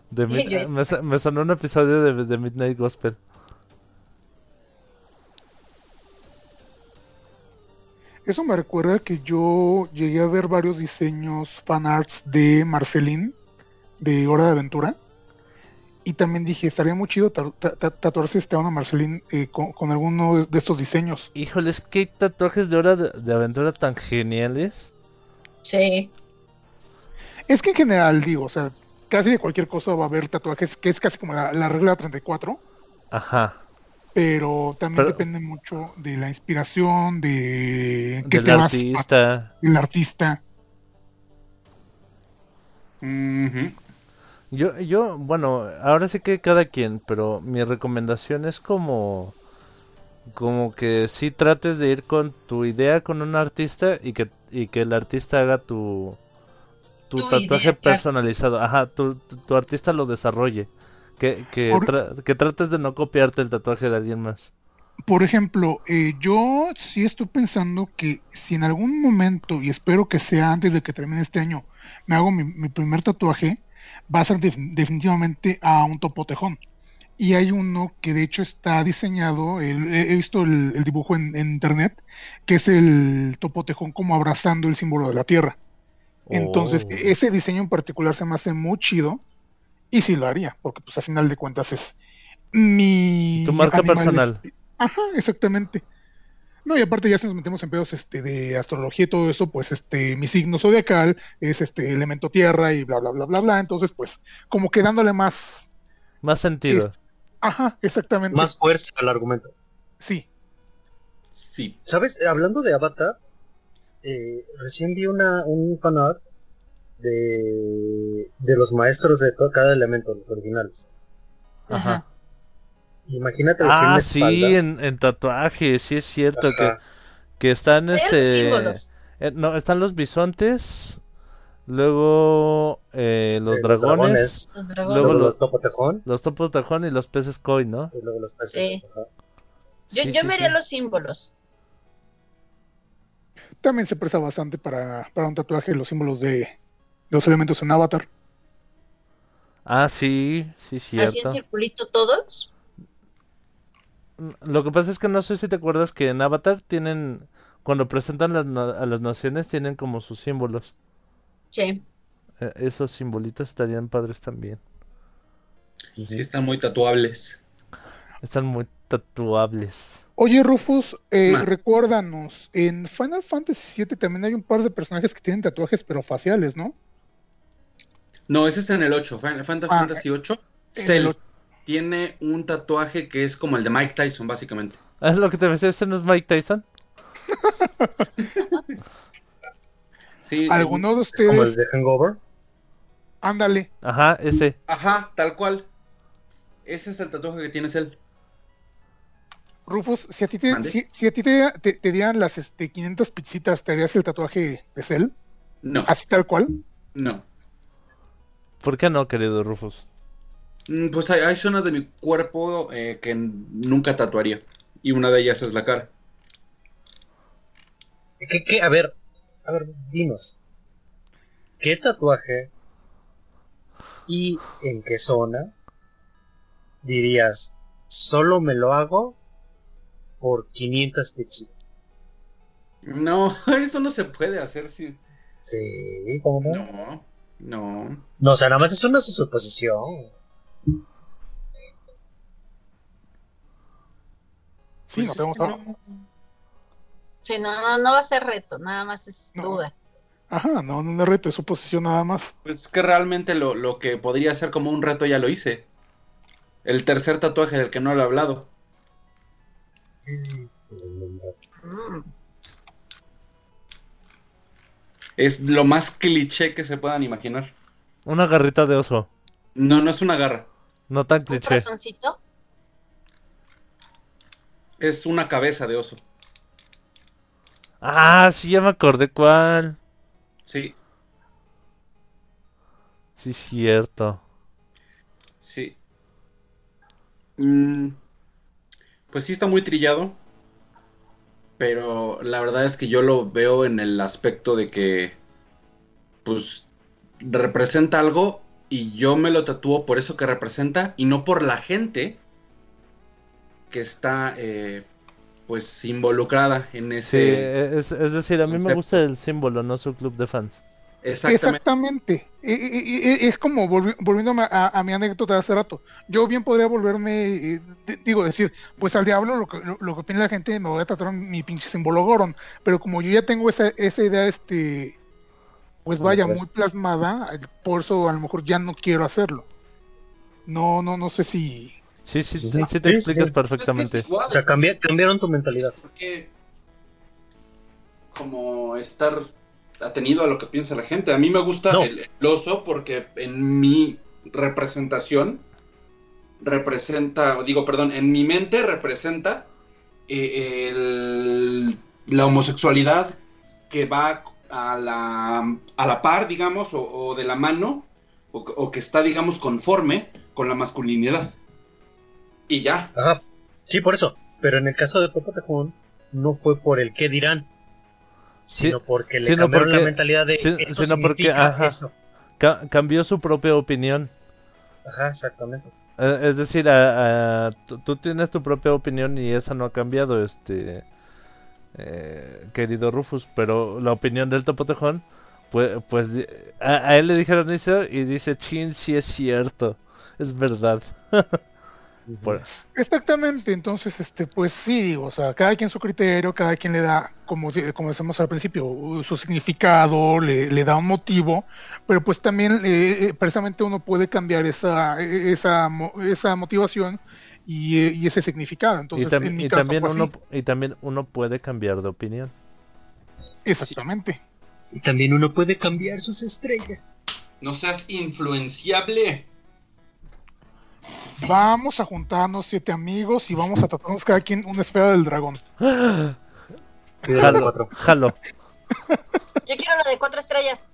De Mid- me, me sonó un episodio de, de Midnight Gospel. Eso me recuerda que yo llegué a ver varios diseños fanarts de Marceline, de Hora de Aventura. Y también dije, estaría muy chido ta- ta- ta- tatuarse este a una Marceline eh, con, con alguno de, de estos diseños. Híjole, es que hay tatuajes de hora de, de aventura tan geniales. Sí. Es que en general, digo, o sea, casi de cualquier cosa va a haber tatuajes, que es casi como la, la regla 34, Ajá. pero también Pero- depende mucho de la inspiración, de qué Del te vas artista. del artista. Ujú. Yo, yo, bueno, ahora sí que cada quien, pero mi recomendación es como, como que sí trates de ir con tu idea con un artista y que, y que el artista haga tu, tu Tu tatuaje idea, personalizado. Ajá, tu, tu, tu artista lo desarrolle. Que, que, Por- tra- que trates de no copiarte el tatuaje de alguien más. Por ejemplo, eh, yo sí estoy pensando que si en algún momento, y espero que sea antes de que termine este año, me hago mi, mi primer tatuaje, va a ser def- definitivamente a un topotejón. Y hay uno que de hecho está diseñado, el- he visto el, el dibujo en, en internet, que es el topotejón como abrazando el símbolo de la tierra. Entonces, Oh. ese diseño en particular se me hace muy chido y sí lo haría, porque pues a final de cuentas es mi Tu marca personal. Ajá, exactamente. No, y aparte ya si nos metemos en pedos este de astrología y todo eso, pues este mi signo zodiacal es este elemento tierra y bla bla bla bla bla, entonces pues como que dándole más Más sentido. es- Ajá, exactamente. Más fuerza al argumento. Sí. Sí. ¿Sabes? Hablando de Avatar, eh, recién vi una, un fanart de, de los maestros de todo, cada elemento, los originales. Ajá. Imagínate Ah, sí, en, en tatuaje, sí es cierto que, Ajá. que están este símbolos. eh, no, están los bisontes, luego eh, los Eh, dragones, Los Luego dragones. luego los- los topotejón los topos tajón y los peces koi, ¿no? y luego los peces. Sí. Yo, Sí, yo sí, me haría sí. los símbolos. También se presta bastante para, para un tatuaje los símbolos de, de los elementos en Avatar. Ah, sí, sí, Así en cierto. circulito todos. Lo que pasa es que no sé si te acuerdas que en Avatar tienen, cuando presentan las a las naciones, tienen como sus símbolos. Sí. Eh, esos simbolitos estarían padres también. Sí, están muy tatuables. Están muy tatuables. Oye, Rufus, eh, recuérdanos, en Final Fantasy VII también hay un par de personajes que tienen tatuajes pero faciales, ¿no? No, ese está en el 8. Final Ah, Fantasy 8. en Cell el. Tiene un tatuaje que es como el de Mike Tyson, básicamente. ¿Es lo que te decía? ¿Ese no es Mike Tyson? Sí, ¿Alguno de Es como el ustedes? de Hangover. Ándale. Ajá, ese. Ajá, tal cual. Ese es el tatuaje que tiene Cell. Rufus, si a ti te, si, si a ti te, te- te dieran las este, 500 pizzitas, ¿te harías el tatuaje de Cell? No, Así tal cual. no. ¿Por qué no, querido Rufus? Mm, Pues hay, hay zonas de mi cuerpo eh, que nunca tatuaría. Y una de ellas es la cara. ¿Qué, qué? A ver, a ver, dinos. ¿Qué tatuaje y en qué zona dirías, solo me lo hago por 500 pizzas? No, eso no se puede hacer si. Sí, ¿cómo no? No, no. No, o sea, nada más es una suposición. Sí, pues no tenemos no... Sí, no, no, va a ser reto, nada más es duda. Ajá, no, no es reto, es suposición nada más. Pues es que realmente lo, lo, que podría ser como un reto ya lo hice. El tercer tatuaje del que no lo he hablado. Mm. Es lo más cliché que se puedan imaginar. Una garrita de oso. No, no es una garra. No tan ¿Un cliché. corazoncito? Es una cabeza de oso. Ah, sí, ya me acordé cuál. Sí, Sí, cierto. sí. Mm, pues sí está muy trillado. Pero la verdad es que yo lo veo en el aspecto de que, pues, representa algo y yo me lo tatúo por eso que representa y no por la gente que está, eh, pues, involucrada en Sí, ese... es, es decir, a mí me gusta el símbolo, no su club de fans. Exactamente. Exactamente. Es como volvi- volviéndome a, a mi anécdota de hace rato. Yo bien podría volverme, eh, de- digo, decir, pues al diablo lo que, lo, lo que opina la gente, me voy a tatuar mi pinche símbolo Goron. Pero como yo ya tengo esa, esa idea, este, pues vaya, pues. muy plasmada, eh, por eso a lo mejor ya no quiero hacerlo. No, no, no sé si. Sí, sí, sí, Sí, sí te sí, explicas sí. perfectamente. Es que es igual, O sea, cambia- cambiaron tu mentalidad. porque como estar atenido a lo que piensa la gente. A mí me gusta No. el, el oso porque en mi representación representa, digo, perdón, en mi mente representa eh, el- la homosexualidad que va a la, a la par, digamos, o, o de la mano, o, o que está, digamos, conforme con la masculinidad. Y ya. Ajá. Sí, por eso. Pero en el caso de Popo Tejón, no fue por el qué dirán, Sí, sino porque le sino cambiaron porque- la mentalidad de sí, esto sino porque, significa ajá. eso. Ca- cambió su propia opinión. Ajá, exactamente. Eh, Es decir, a- a- tú, tú tienes tu propia opinión y esa no ha cambiado, este eh, querido Rufus, pero la opinión del Topotejón, pues, pues a, a él le dijeron eso y dice, chin, sí es cierto, es verdad. Exactamente, entonces, este, pues sí, digo, o sea, cada quien su criterio, cada quien le da, como, como decíamos al principio, uh, su significado, le, le da un motivo, pero pues también eh, eh, precisamente uno puede cambiar esa, eh, esa, esa motivación y, y ese significado. Entonces, y, tam- en mi y caso también fue uno, así. y también uno puede cambiar de opinión. Exactamente. Y también uno puede cambiar sus estrellas. No seas influenciable. Vamos a juntarnos siete amigos y vamos a tatuarnos cada quien una esfera del dragón. Jalo, cuatro. jalo. Yo quiero la de cuatro estrellas.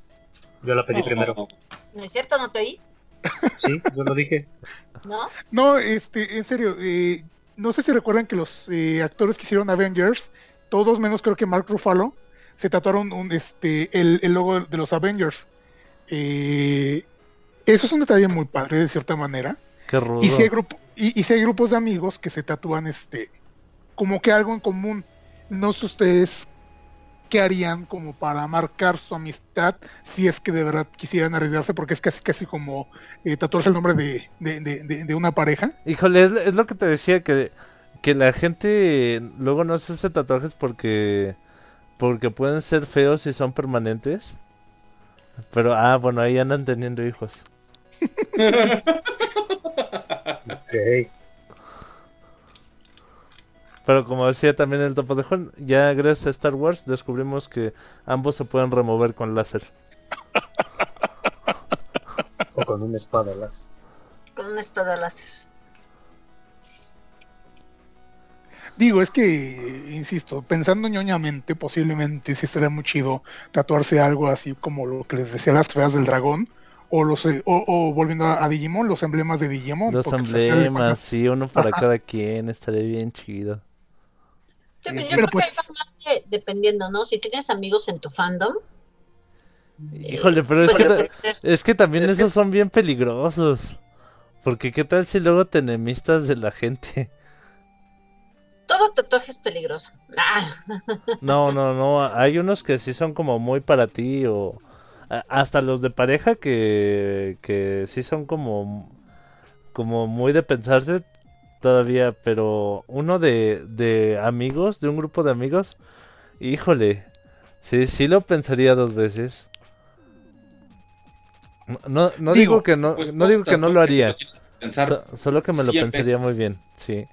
Yo la pedí primero. ¿No es cierto? ¿No te oí? Sí, yo lo dije. ¿No? No, este, en serio, eh, no sé si recuerdan que los eh, actores que hicieron Avengers, todos menos creo que Mark Ruffalo, se tatuaron un, este, el, el logo de los Avengers. Eh, eso es un detalle muy padre, de cierta manera. Qué rudo. Y si hay, grupo, y, y si hay grupos de amigos que se tatúan este, como que algo en común. No sé ustedes qué harían como para marcar su amistad si es que de verdad quisieran arriesgarse, porque es casi casi como eh, tatuarse el nombre de, de- de- de- de una pareja. Híjole, es, es lo que te decía, que, que la gente luego no se hace tatuajes porque, porque pueden ser feos y son permanentes. Pero, ah, bueno, ahí andan teniendo hijos. Ok. Pero como decía también el topo de Juan, ya gracias a Star Wars descubrimos que ambos se pueden remover con láser. O con una espada las. Con una espada láser. Digo, es que, insisto, pensando ñoñamente, posiblemente sí estaría muy chido tatuarse algo así como lo que les decía las feas del dragón, o los eh, o, o volviendo a, a Digimon, los emblemas de Digimon. Los pues, emblemas, sí, uno para Ajá. cada quien, estaría bien chido. Sí, pero yo Pero creo pues- que hay más de- dependiendo, ¿no? Si tienes amigos en tu fandom, Híjole, pero es que, es que también Es que- esos son bien peligrosos. Porque qué tal si luego te enemistas de la gente. Todo tatuaje es peligroso. Ah, No, no, no. Hay unos que sí son como muy para ti o hasta los de pareja que, que sí son como como muy de pensarse todavía, pero uno de, de amigos, de un grupo de amigos, híjole, sí, sí lo pensaría dos veces. No, no, no digo, Digo, que no, Pues no digo que no lo haría, que so- solo que me lo 100 pensaría veces. muy bien, sí.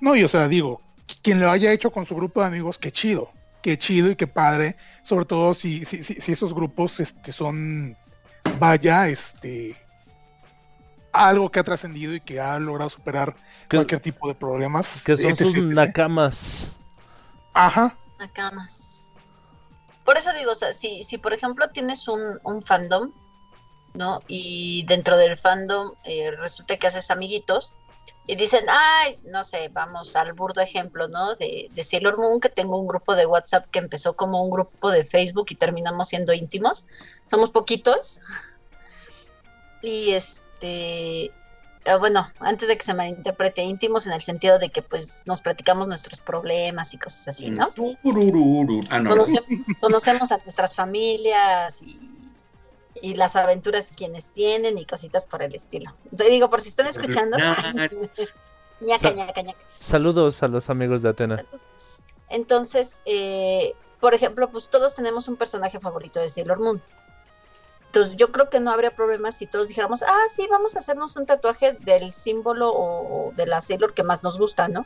No, y o sea, digo, quien lo haya hecho con su grupo de amigos, qué chido, qué chido y qué padre, sobre todo si, si, si, si esos grupos este, son, vaya, este, algo que ha trascendido y que ha logrado superar Que, cualquier tipo de problemas. que son etc, sus etc. nakamas. Ajá, más. Por eso digo, o sea, si, si por ejemplo tienes un, un fandom, ¿no? Y dentro del fandom eh, resulta que haces amiguitos y dicen, ay, no sé, vamos al burdo ejemplo, ¿no? De, de Sailor Moon, que tengo un grupo de WhatsApp que empezó como un grupo de Facebook y terminamos siendo íntimos. Somos poquitos. Y este, eh, bueno, antes de que se malinterprete, íntimos en el sentido de que pues nos platicamos nuestros problemas y cosas así, ¿no? Ah, no. Conoce- conocemos a nuestras familias y, y las aventuras quienes tienen y cositas por el estilo. Te digo, por si están escuchando. ñaca, Sa- ñaca, ñaca. Saludos a los amigos de Atena. Entonces, eh, por ejemplo, pues todos tenemos un personaje favorito de Sailor Moon. Entonces, yo creo que no habría problema si todos dijéramos, ah, sí, vamos a hacernos un tatuaje del símbolo o, de la Sailor que más nos gusta, ¿no?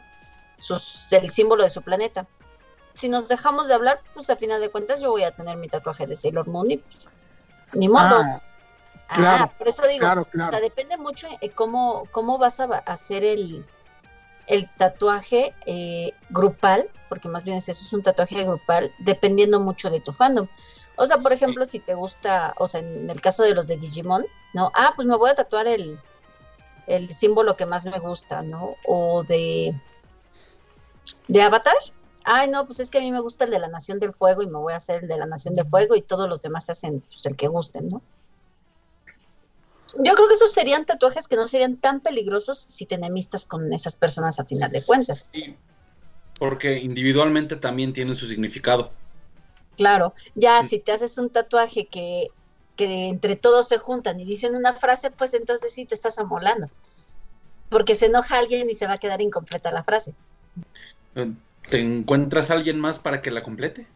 Sus, el símbolo de su planeta. Si nos dejamos de hablar, pues a final de cuentas yo voy a tener mi tatuaje de Sailor Moon y pues, ni modo. Ah, Ah, claro, por eso digo, claro, o sea, depende mucho en cómo, cómo vas a hacer el, el tatuaje eh, grupal, porque más bien es eso, es un tatuaje grupal, dependiendo mucho de tu fandom. O sea, por Sí. ejemplo, si te gusta, o sea, en el caso de los de Digimon, ¿no? Ah, pues me voy a tatuar el, el símbolo que más me gusta, ¿no? O de, de Avatar. Ay, no, pues es que a mí me gusta el de la Nación del Fuego y me voy a hacer el de la Nación del Fuego y todos los demás se hacen pues, el que gusten, ¿no? Yo creo que esos serían tatuajes que no serían tan peligrosos si te enemistas con esas personas a final de cuentas. Sí, porque individualmente también tienen su significado. Claro, ya Sí. si te haces un tatuaje que, que entre todos se juntan y dicen una frase, pues entonces sí te estás amolando. Porque se enoja alguien y se va a quedar incompleta la frase. ¿Te encuentras a alguien más para que la complete?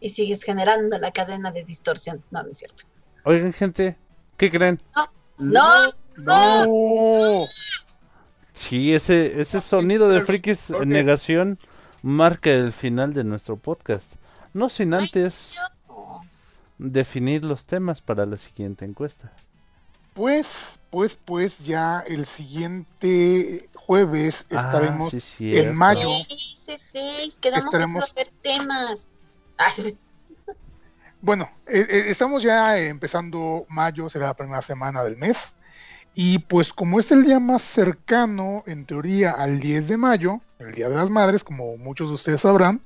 Y sigues generando la cadena de distorsión. No, no es cierto. Oigan, gente, ¿qué creen? No, no. Sí, ese, ese sonido de frikis en negación marca el final de nuestro podcast. No sin antes definir los temas para la siguiente encuesta. Pues, pues, pues ya el siguiente jueves estaremos ah, sí, sí, en mayo. Sí, sí, sí, quedamos Estaremos- temas. Ay. Bueno, eh, eh, estamos ya empezando mayo, será la primera semana del mes. Y pues como es el día más cercano, en teoría, al 10 de mayo, el Día de las Madres, como muchos de ustedes sabrán,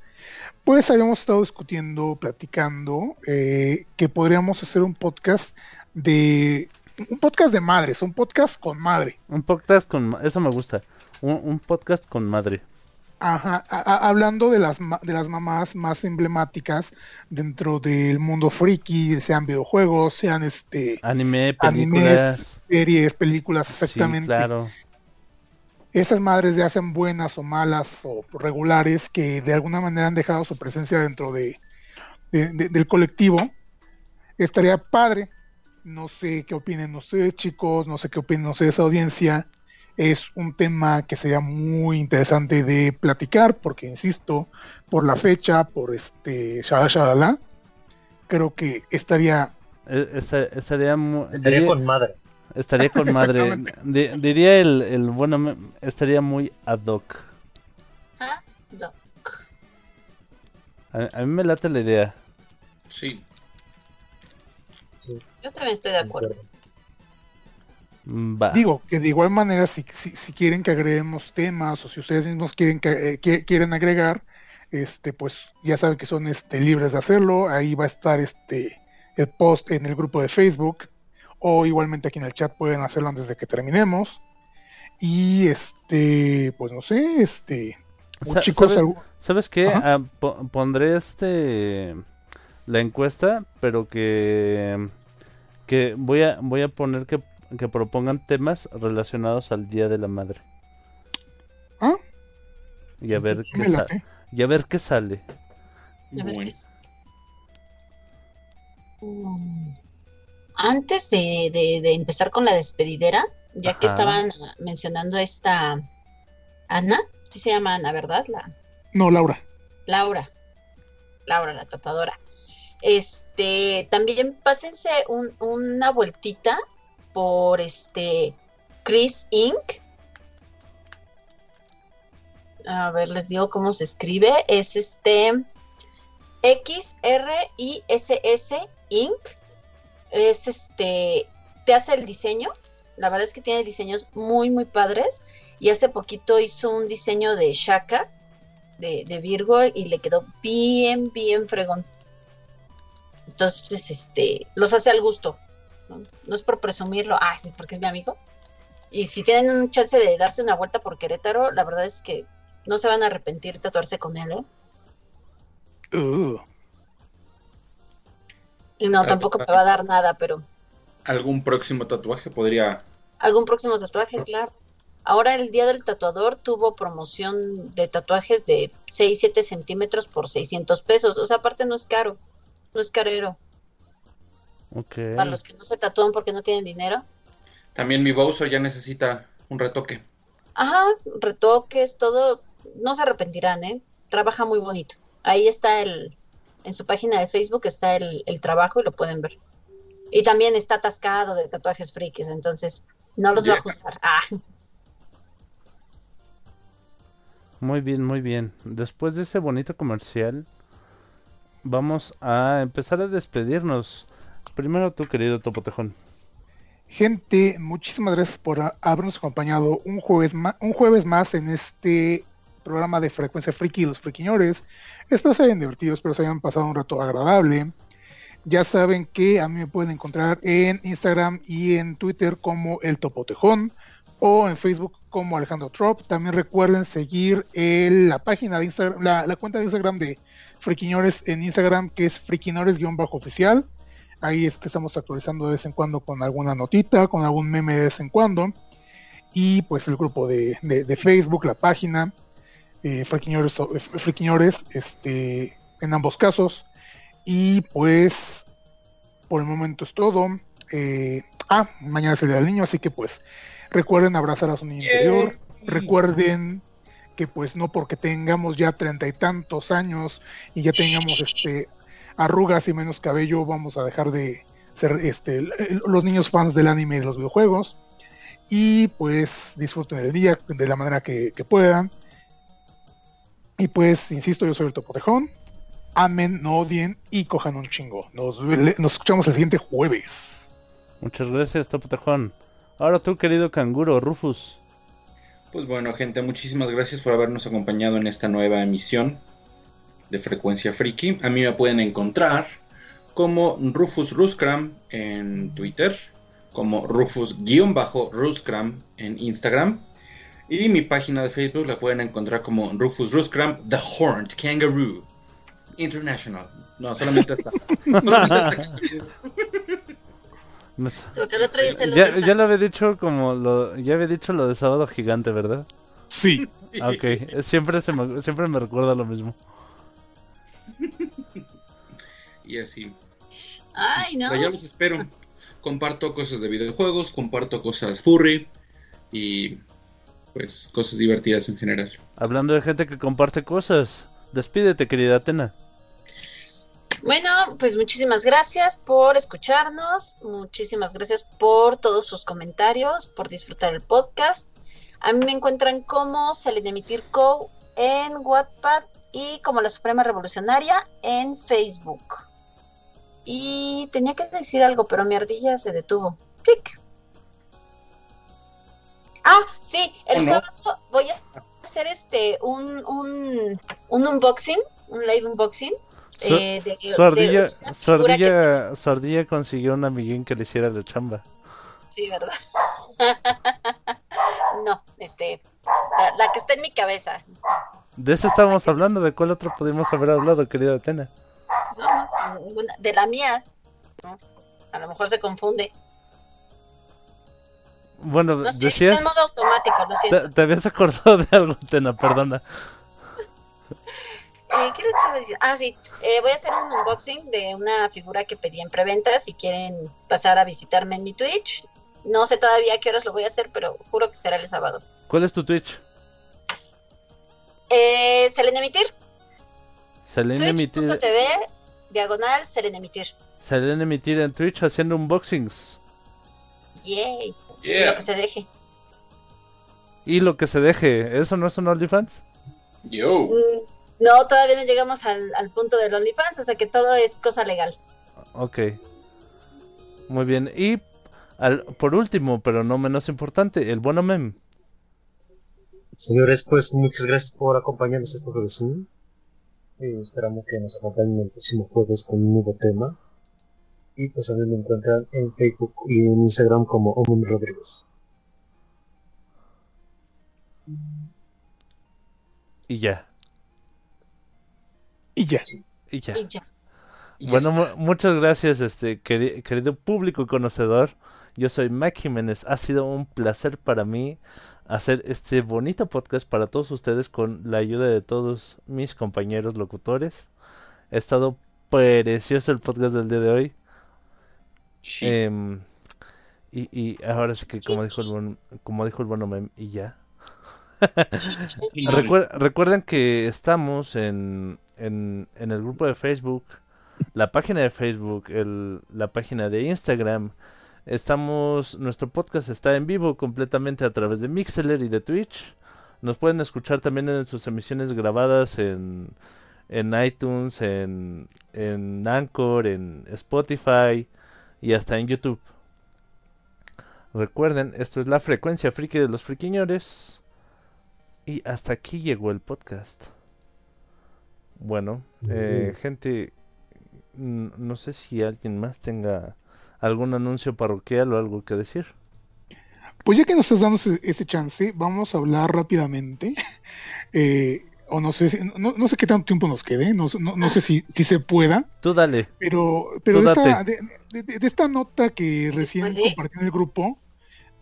pues habíamos estado discutiendo, platicando, eh, que podríamos hacer un podcast de... Un podcast de madres, un podcast con madre. Un podcast con... Eso me gusta. Un, un podcast con madre. Ajá, a- a- hablando de las, de las mamás más emblemáticas dentro del mundo friki, sean videojuegos, sean este Anime, Animes, películas. series, películas, Sí, exactamente. claro. Estas madres ya hacen buenas o malas o regulares que de alguna manera han dejado su presencia dentro de, de- de- del colectivo. Estaría padre. No sé qué opinen ustedes, chicos, no sé qué opinen ustedes, audiencia. Es un tema que sería muy interesante de platicar, porque insisto, por la fecha, por este shalala, shalala, creo que estaría esta- estaría, Estaría diría- con madre. Estaría con madre. Diría el, el bueno, estaría muy ad hoc. Ah, no. A, a mí me late la idea. Sí. Yo también estoy de acuerdo. Va. Digo, que de igual manera, si, si, si quieren que agreguemos temas o si ustedes mismos quieren que, eh, que- quieren agregar, este, pues ya saben que son este, libres de hacerlo. Ahí va a estar este el post en el grupo de Facebook o igualmente aquí en el chat pueden hacerlo antes de que terminemos. Y este, pues no sé, este, Sa- chicos, ¿sabes- ¿Sabes qué? Ah, po- pondré este la encuesta, pero que que voy a voy a poner que que propongan temas relacionados al Día de la Madre. ¿Ah? Y a ver qué sa- y a ver qué sale. A ver, Bueno. Antes de, de- de empezar con la despedidera, ya que estaban ah, mencionando esta Ana, sí se llama Ana, ¿verdad? La No, Laura. Laura, Laura, la tatuadora. Este, también pásense un- una vueltita por este Chris Inc. A ver, les digo cómo se escribe. Es este X R I S S Inc. Es este te hace el diseño. La verdad es que tiene diseños muy muy padres y hace poquito hizo un diseño de Shaka de, Virgo y le quedó bien, bien fregón. Entonces, este, los hace al gusto. ¿no? Es por presumirlo, ah, sí, porque es mi amigo. Y si tienen un chance de darse una vuelta por Querétaro, la verdad es que no se van a arrepentir tatuarse con él, ¿eh? Uh, no, tampoco me va a dar nada, pero ¿Algún próximo tatuaje podría algún próximo tatuaje, claro. Ahora el día del tatuador tuvo promoción de tatuajes de 6, 7 centímetros por 600 pesos. O sea, aparte no es caro, no es carero. Ok. Para los que no se tatúan porque no tienen dinero. También mi Bowser ya necesita un retoque. Ajá, retoques, todo. No se arrepentirán, ¿eh? Trabaja muy bonito. Ahí está el, en su página de Facebook está el, el trabajo y lo pueden ver. Y también está atascado de tatuajes frikis, entonces no los va a juzgar. Ah, Muy bien, muy bien. Después de ese bonito comercial, vamos a empezar a despedirnos. Primero tú, querido Topotejón. gente, muchísimas gracias por habernos acompañado un jueves, un jueves más en este programa de Frecuencia Friki los Friquiñores. Espero se hayan divertido, espero se hayan pasado un rato agradable. Ya saben que a mí me pueden encontrar en Instagram y en Twitter como El Topotejón o en Facebook como Alejandro Trop. También recuerden seguir el- la página de Instagram, la, cuenta de Instagram de Friquiñores en Instagram que es friquiñores-oficial. Ahí es que estamos actualizando de vez en cuando con alguna notita, con algún meme de vez en cuando. Y pues el grupo de Facebook, la página, eh, Friquiñores, eh, Friquiñores, este, en ambos casos. Y pues por el momento es todo. Eh, ah, mañana es el día del niño, así que pues recuerden abrazar a su niño interior. Recuerden que pues no porque tengamos ya treinta y tantos años y ya tengamos este arrugas y menos cabello, vamos a dejar de ser este los niños fans del anime y de los videojuegos. Y pues disfruten el día de la manera que, que puedan. Y pues, insisto, yo soy el Topotejón. Amen, no odien y cojan un chingo. Nos, escuchamos el siguiente jueves. Muchas gracias, Topotejón. Ahora tú, querido canguro, Rufus. Pues bueno, gente, muchísimas gracias por habernos acompañado en esta nueva emisión de Frecuencia Friki. A mí me pueden encontrar como Rufus Ruskram en Twitter, como Rufus-Ruskram en Instagram. Y mi página de Facebook la pueden encontrar como Rufus Ruskram, The Horned Kangaroo International. No, solamente hasta. solamente hasta aquí. Me sa- porque el otro día se lo Ya, ya lo había dicho como lo, ya había dicho lo de sábado gigante, ¿verdad? Sí. Ah, Ok, eh, siempre se me, siempre me recuerda lo mismo. Y así. Ay, no. Pero ya los espero. Comparto cosas de videojuegos, comparto cosas furry y pues cosas divertidas en general. Hablando de gente que comparte cosas, despídete, querida Atena. Bueno, pues muchísimas gracias por escucharnos, muchísimas gracias por todos sus comentarios, por disfrutar el podcast. A mí me encuentran como Selenemitir Co en Wattpad y como la Suprema Revolucionaria en Facebook. Y tenía que decir algo, pero mi ardilla se detuvo. ¡Pic! Ah, sí, el sábado voy a hacer este un, un, un unboxing, un live unboxing. Su, eh, de- su ardilla, de una su figura que ardilla- su ardilla consiguió un amiguín que le hiciera la chamba. Sí, ¿verdad? no, este, la, la que está en mi cabeza. De ese estábamos hablando, ¿de cuál otro pudimos haber hablado, querida Atena? No, no, ninguna- de la mía. A lo mejor se confunde. Bueno, No sé, decías. está en modo automático, lo siento. Te, te habías acordado de algo, Tena, perdona. Eh, ¿Qué les estaba diciendo? Ah, sí. Eh, voy a hacer un unboxing de una figura que pedí en preventa. Si quieren pasar a visitarme en mi Twitch. No sé todavía a qué horas lo voy a hacer, pero juro que será el sábado. ¿Cuál es tu Twitch? Eh, Selenemitir. Salen emitir, Twitch.tv, diagonal Selenemitir. salen emitir en Twitch haciendo unboxings. Yay. Y. Lo que se deje. Y lo que se deje, ¿eso no es un OnlyFans? Yo. Mm, No, todavía no llegamos al, al punto del OnlyFans, o sea que todo es cosa legal. Ok. Muy bien. Y al- por último, pero no menos importante, el bueno mem. Señores, pues muchas gracias por acompañarnos este jueves. Eh, esperamos que nos acompañen el próximo jueves con un nuevo tema. Y pues a mí me encuentran en Facebook y en Instagram como Omum Rodríguez. Y ya. Y ya. Y ya. Y ya. Y ya Bueno, mu- muchas gracias, este queri- querido público y conocedor. Yo soy Mac Jiménez. Ha sido un placer para mí hacer este bonito podcast para todos ustedes con la ayuda de todos mis compañeros locutores. Ha estado precioso el podcast del día de hoy. Sí. Em, y, y ahora sí que como dijo el buen, como dijo el bueno mem, y ya. Recuer- recuerden que estamos en, en, en el grupo de Facebook, la página de Facebook, el, la página de Instagram. Estamos, nuestro podcast está en vivo completamente a través de Mixler y de Twitch. Nos pueden escuchar también en sus emisiones grabadas en, en iTunes, en, en Anchor, en Spotify y hasta en YouTube. Recuerden, esto es la frecuencia friki de los friquiñores. Y hasta aquí llegó el podcast. Bueno, eh, gente, no sé si alguien más tenga algún anuncio parroquial o algo que decir. Pues ya que nos estás dando ese, ese chance, vamos a hablar rápidamente. Eh, o no sé, si- no, no sé qué tanto tiempo nos quede, no, no- no sé si, si se pueda, Tú dale. pero, pero Tú de, esta, de, de- de esta nota que recién compartí en el grupo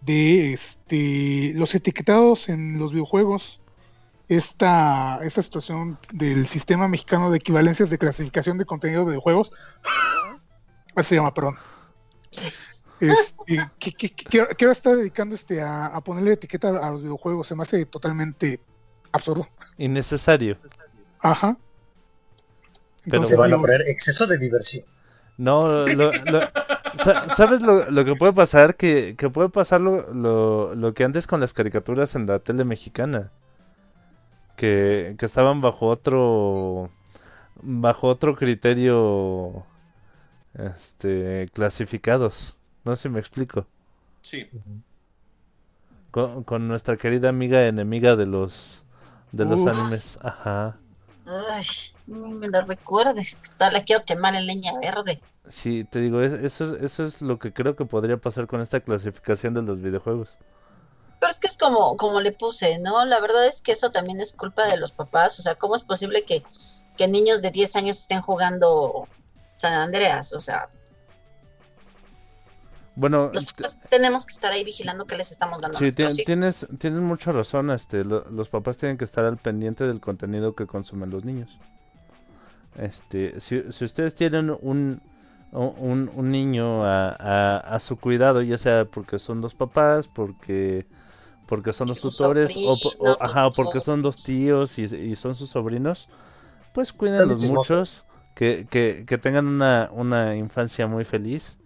de este los etiquetados en los videojuegos, esta, esta situación del sistema mexicano de equivalencias de clasificación de contenido de videojuegos, así se llama, perdón. Este, que, que, que, que ahora está dedicando este a, a ponerle etiqueta a los videojuegos, se me hace totalmente absurdo. Innecesario. Ajá. Pero Se van a poner exceso de diversión. No, lo- lo- sa- ¿sabes lo, lo que puede pasar? Que, que puede pasar lo, lo, lo que antes con las caricaturas en la tele mexicana. Que, que estaban bajo otro bajo otro criterio este clasificados. No sé si me explico. Sí. Con, con nuestra querida amiga enemiga de los de los Uf. animes. Ajá. Ay, me lo recuerdes. La quiero quemar en leña verde. Sí, te digo, es- eso, es- eso es lo que creo que podría pasar con esta clasificación de los videojuegos. Pero es que es como, como le puse, ¿no? La verdad es que eso también es culpa de los papás. O sea, ¿cómo es posible que, que niños de 10 años estén jugando San Andreas? O sea, Bueno, los papás tenemos que estar ahí vigilando que les estamos dando. a Sí, tienes, tienes mucha razón, este, lo- los papás tienen que estar al pendiente del contenido que consumen los niños. Este, si, si ustedes tienen un, un, un niño a, a, a su cuidado, ya sea porque son los papás, porque porque son los tutores, o, po- o- sobrino, ajá, o porque son dos tíos y, y son sus sobrinos, pues cuídenlos muchos, que, que, que tengan una, una infancia muy feliz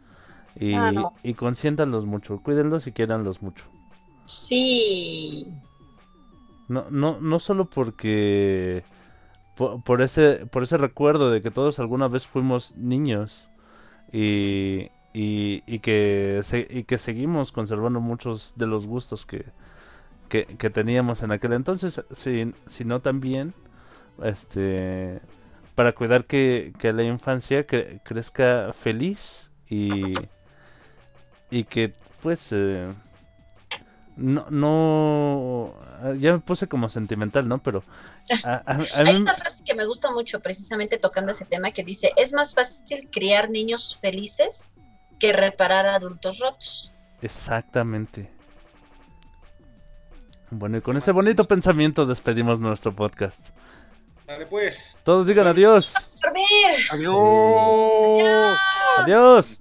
y, Claro. y consiéntanlos mucho, cuídenlos y quiéranlos mucho. Sí. No, no, no solo porque por, por ese por ese recuerdo de que todos alguna vez fuimos niños y, y, y que se- y que seguimos conservando muchos de los gustos que, que, que teníamos en aquel entonces, si- sino también este para cuidar que, que la infancia cre- crezca feliz y y que pues eh, no, no, ya me puse como sentimental, ¿no? Pero a, a- a Hay mí, una frase que me gusta mucho precisamente tocando ese tema que dice, es más fácil criar niños felices que reparar adultos rotos. exactamente, Bueno, y con ese bonito pensamiento despedimos nuestro podcast. Dale pues. Todos digan adiós. Adiós. Adiós.